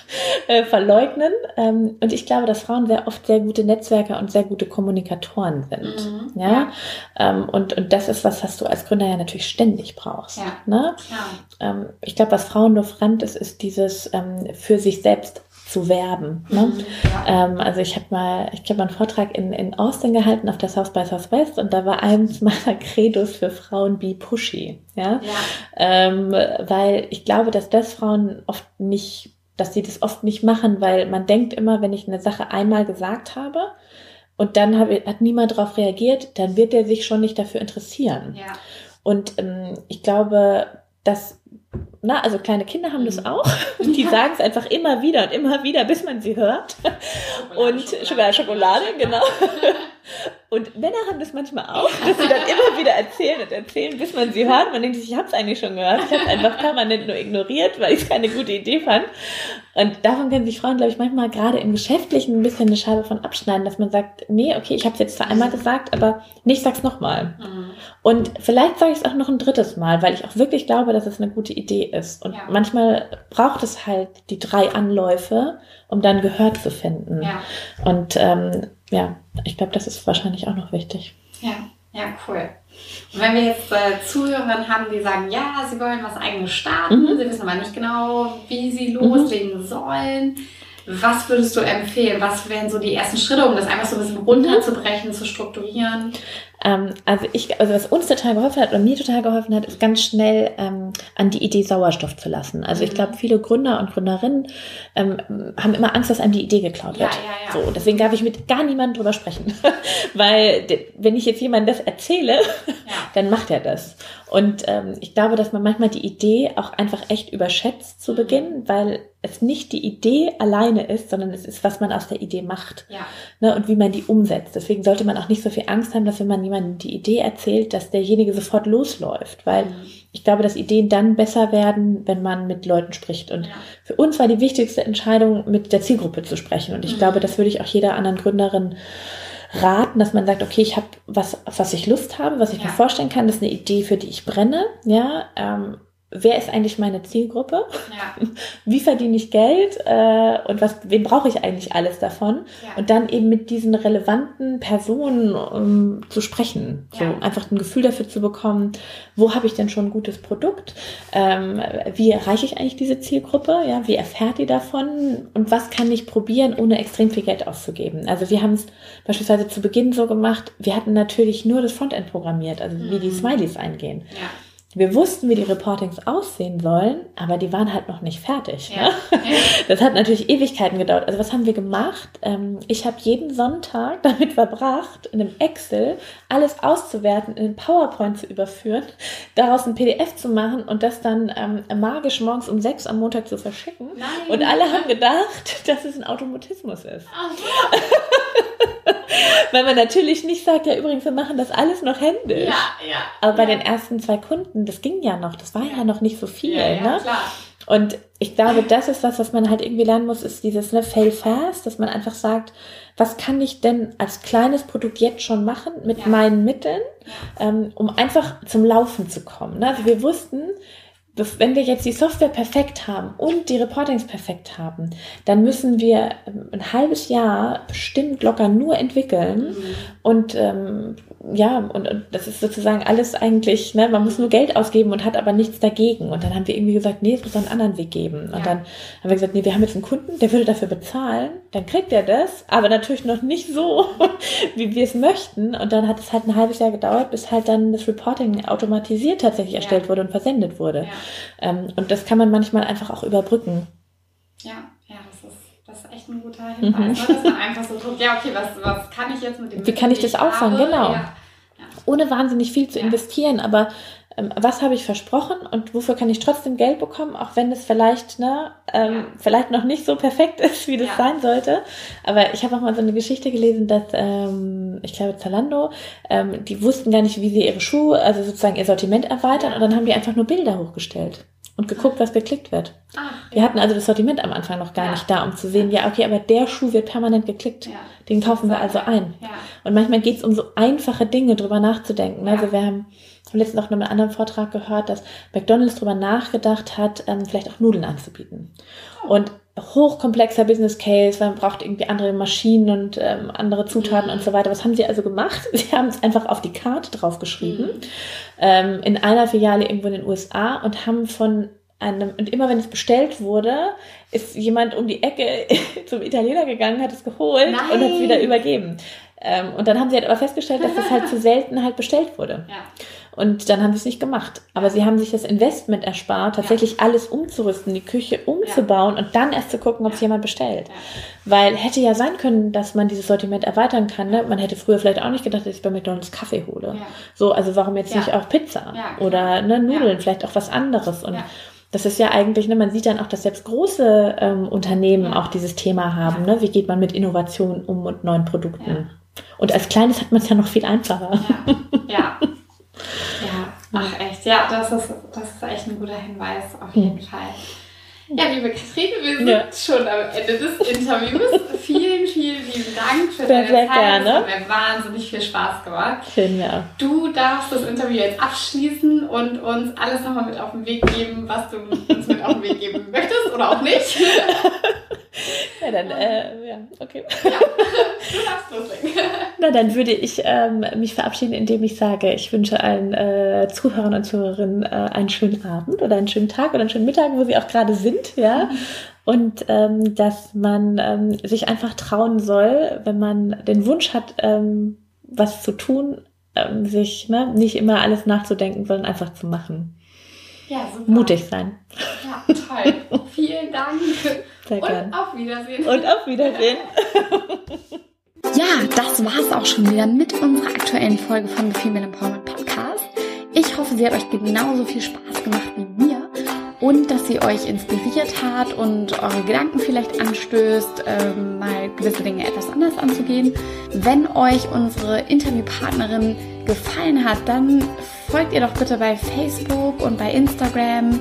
äh, verleugnen. Ähm, und ich glaube, dass Frauen sehr oft sehr gute Netzwerker und sehr gute Kommunikatoren sind. Mhm. Ja. ja. Ähm, und, und das ist was, was du als Gründer ja natürlich ständig brauchst. Ja. Ne? Ähm, ich glaube, was Frauen nur fremd ist, ist dieses ähm, für sich selbst zu werben. Ne? Mhm, ja. ähm, also ich habe mal, ich habe mal einen Vortrag in, in Austin gehalten auf der South by Southwest und da war eins meiner Credos für Frauen be pushy. Ja? ja. Ähm, weil ich glaube, dass das Frauen oft nicht, dass sie das oft nicht machen, weil man denkt immer, wenn ich eine Sache einmal gesagt habe, und dann hab, hat niemand darauf reagiert, dann wird er sich schon nicht dafür interessieren. Ja. Und ähm, ich glaube, dass na, also kleine Kinder haben das mhm. auch. Die sagen es einfach immer wieder und immer wieder, bis man sie hört. und Schokolade, Schokolade, genau. Und Männer haben das manchmal auch, dass sie dann immer wieder erzählen und erzählen, bis man sie hört. Man denkt sich, ich habe es eigentlich schon gehört. Ich habe es einfach permanent nur ignoriert, weil ich es keine gute Idee fand. Und davon können sich Frauen, glaube ich, manchmal gerade im Geschäftlichen ein bisschen eine Scheibe von abschneiden, dass man sagt, nee, okay, ich habe es jetzt zwar einmal gesagt, aber nee, ich sag's nochmal. Mhm. Und vielleicht sage ich es auch noch ein drittes Mal, weil ich auch wirklich glaube, dass es eine gute Idee ist. Und ja. manchmal braucht es halt die drei Anläufe, um dann Gehör zu finden. Ja. Und ähm, ja, ich glaube, das ist wahrscheinlich auch noch wichtig. Ja, ja, cool. Und wenn wir jetzt äh, Zuhörerinnen haben, die sagen, ja, sie wollen was eigenes starten, mhm. sie wissen aber nicht genau, wie sie loslegen mhm. sollen. Was würdest du empfehlen? Was wären so die ersten Schritte, um das einfach so ein bisschen runterzubrechen, mhm. zu strukturieren? Ähm, also ich, also was uns total geholfen hat oder mir total geholfen hat, ist ganz schnell ähm, an die Idee Sauerstoff zu lassen. Also mhm. ich glaube, viele Gründer und Gründerinnen ähm, haben immer Angst, dass einem die Idee geklaut wird. Ja, ja, ja. So, deswegen darf ich mit gar niemandem drüber sprechen, weil wenn ich jetzt jemandem das erzähle, dann macht er das. Und ähm, ich glaube, dass man manchmal die Idee auch einfach echt überschätzt zu mhm. Beginn, weil es nicht die Idee alleine ist, sondern es ist, was man aus der Idee macht ja. ne, und wie man die umsetzt. Deswegen sollte man auch nicht so viel Angst haben, dass wenn man jemandem die Idee erzählt, dass derjenige sofort losläuft, weil mhm. ich glaube, dass Ideen dann besser werden, wenn man mit Leuten spricht. Und ja. für uns war die wichtigste Entscheidung, mit der Zielgruppe zu sprechen. Und ich mhm. glaube, das würde ich auch jeder anderen Gründerin raten, dass man sagt, okay, ich habe was, auf was ich Lust habe, was ich ja. mir vorstellen kann, das ist eine Idee, für die ich brenne, ja, ähm, wer ist eigentlich meine Zielgruppe? Ja. Wie verdiene ich Geld? Äh, und was, wen brauche ich eigentlich alles davon? Ja. Und dann eben mit diesen relevanten Personen um, zu sprechen. So ja. einfach ein Gefühl dafür zu bekommen, wo habe ich denn schon ein gutes Produkt? Ähm, wie erreiche ich eigentlich diese Zielgruppe? Ja, wie erfährt die davon? Und was kann ich probieren, ohne extrem viel Geld auszugeben? Also wir haben es beispielsweise zu Beginn so gemacht, wir hatten natürlich nur das Frontend programmiert, also mhm. wie die mhm. Smileys eingehen. Ja wir wussten, wie die Reportings aussehen sollen, aber die waren halt noch nicht fertig. Ja. Ne? Das hat natürlich Ewigkeiten gedauert. Also was haben wir gemacht? Ähm, ich habe jeden Sonntag damit verbracht, in einem Excel alles auszuwerten, in einen PowerPoint zu überführen, daraus ein PDF zu machen und das dann ähm, magisch morgens um sechs am Montag zu verschicken. Nein. Und alle haben gedacht, dass es ein Automatismus ist. Ach, Weil man natürlich nicht sagt, ja übrigens, wir machen das alles noch händisch. Ja, ja. Aber bei ja. den ersten zwei Kunden, das ging ja noch, das war ja, ja noch nicht so viel. Ja, ja, ne? klar. Und ich glaube, das ist was, was man halt irgendwie lernen muss, ist dieses ne, Fail Fast, dass man einfach sagt, was kann ich denn als kleines Produkt jetzt schon machen mit ja. meinen Mitteln, ähm, um einfach zum Laufen zu kommen. Ne? Also wir wussten, wenn wir jetzt die Software perfekt haben und die Reportings perfekt haben, dann müssen wir ähm, ein halbes Jahr bestimmt locker nur entwickeln. Mhm. Und ähm, ja, und, und das ist sozusagen alles eigentlich, ne, man muss nur Geld ausgeben und hat aber nichts dagegen. Und dann haben wir irgendwie gesagt, nee, es muss einen anderen Weg geben. Und ja. dann haben wir gesagt, nee, wir haben jetzt einen Kunden, der würde dafür bezahlen, dann kriegt er das, aber natürlich noch nicht so, wie wir es möchten. Und dann hat es halt ein halbes Jahr gedauert, bis halt dann das Reporting automatisiert tatsächlich erstellt ja. wurde und versendet wurde. Ja. Ähm, und das kann man manchmal einfach auch überbrücken. Ja, ja, das ist, das ist echt ein guter Hinweis, mhm. dass man einfach so guckt, ja, okay, was, was kann ich jetzt mit dem Wie kann ich das auffangen, genau. Ja. Ohne wahnsinnig viel zu investieren, aber was habe ich versprochen und wofür kann ich trotzdem Geld bekommen, auch wenn es vielleicht, ne, ähm, ja. vielleicht noch nicht so perfekt ist, wie das ja. sein sollte. Aber ich habe auch mal so eine Geschichte gelesen, dass ähm, ich glaube Zalando, ähm, die wussten gar nicht, wie sie ihre Schuhe, also sozusagen ihr Sortiment erweitern und dann haben die einfach nur Bilder hochgestellt und geguckt, was geklickt wird. Ach, Wir ja. hatten also das Sortiment am Anfang noch gar ja. nicht da, um zu sehen, ja, okay, aber der Schuh wird permanent geklickt. Ja. Den kaufen wir also ein. Und manchmal geht es um so einfache Dinge, drüber nachzudenken. Also wir haben habe letztens noch in einem anderen Vortrag gehört, dass McDonalds darüber nachgedacht hat, ähm, vielleicht auch Nudeln anzubieten. Und hochkomplexer Business Case, man braucht irgendwie andere Maschinen und ähm, andere Zutaten mhm. und so weiter. Was haben sie also gemacht? Sie haben es einfach auf die Karte draufgeschrieben, mhm. ähm, in einer Filiale irgendwo in den USA und haben von einem, und immer wenn es bestellt wurde, ist jemand um die Ecke zum Italiener gegangen, hat es geholt Nein. und hat es wieder übergeben. Ähm, und dann haben sie halt aber festgestellt, dass das halt zu selten halt bestellt wurde. Ja. Und dann haben sie es nicht gemacht. Aber sie haben sich das Investment erspart, tatsächlich ja. alles umzurüsten, die Küche umzubauen ja. und dann erst zu gucken, ob es jemand bestellt. Weil hätte ja sein können, dass man dieses Sortiment erweitern kann. Ne? Man hätte früher vielleicht auch nicht gedacht, dass ich bei McDonalds Kaffee hole. So, also warum jetzt nicht auch Pizza oder ne, Nudeln, vielleicht auch was anderes. Und das ist ja eigentlich, ne, man sieht dann auch, dass selbst große ähm, Unternehmen auch dieses Thema haben. Ne? Wie geht man mit Innovationen um und neuen Produkten? Und als Kleines hat man es ja noch viel einfacher. Ja, ja. Ja, ach echt, ja, das ist, das ist echt ein guter Hinweis, auf jeden. Fall. Ja, liebe Katrin, wir sind ja. schon am Ende des Interviews. vielen, vielen lieben Dank für sehr, deine sehr Zeit. Gerne. Es hat mir wahnsinnig viel Spaß gemacht. Schön, ja. Du darfst das Interview jetzt abschließen und uns alles nochmal mit auf den Weg geben, was du uns mit auf den Weg geben möchtest oder auch nicht. ja, dann, äh, ja, okay. Ja, du darfst loslegen. Na, dann würde ich ähm, mich verabschieden, indem ich sage, ich wünsche allen äh, Zuhörern und Zuhörerinnen äh, einen schönen Abend oder einen schönen Tag oder einen schönen Mittag, wo sie auch gerade sind, ja. Mhm. Und ähm, dass man ähm, sich einfach trauen soll, wenn man den Wunsch hat, ähm, was zu tun, ähm, sich ne, nicht immer alles nachzudenken, sondern einfach zu machen. Ja, super. Mutig sein. Ja, toll. Vielen Dank. Gern. Und auf Wiedersehen. Und auf Wiedersehen. Ja, das war's auch schon wieder mit unserer aktuellen Folge von The Female Empowerment Podcast. Ich hoffe, sie hat euch genauso viel Spaß gemacht wie mir und dass sie euch inspiriert hat und eure Gedanken vielleicht anstößt, ähm, mal gewisse Dinge etwas anders anzugehen. Wenn euch unsere Interviewpartnerin gefallen hat, dann folgt ihr doch bitte bei Facebook und bei Instagram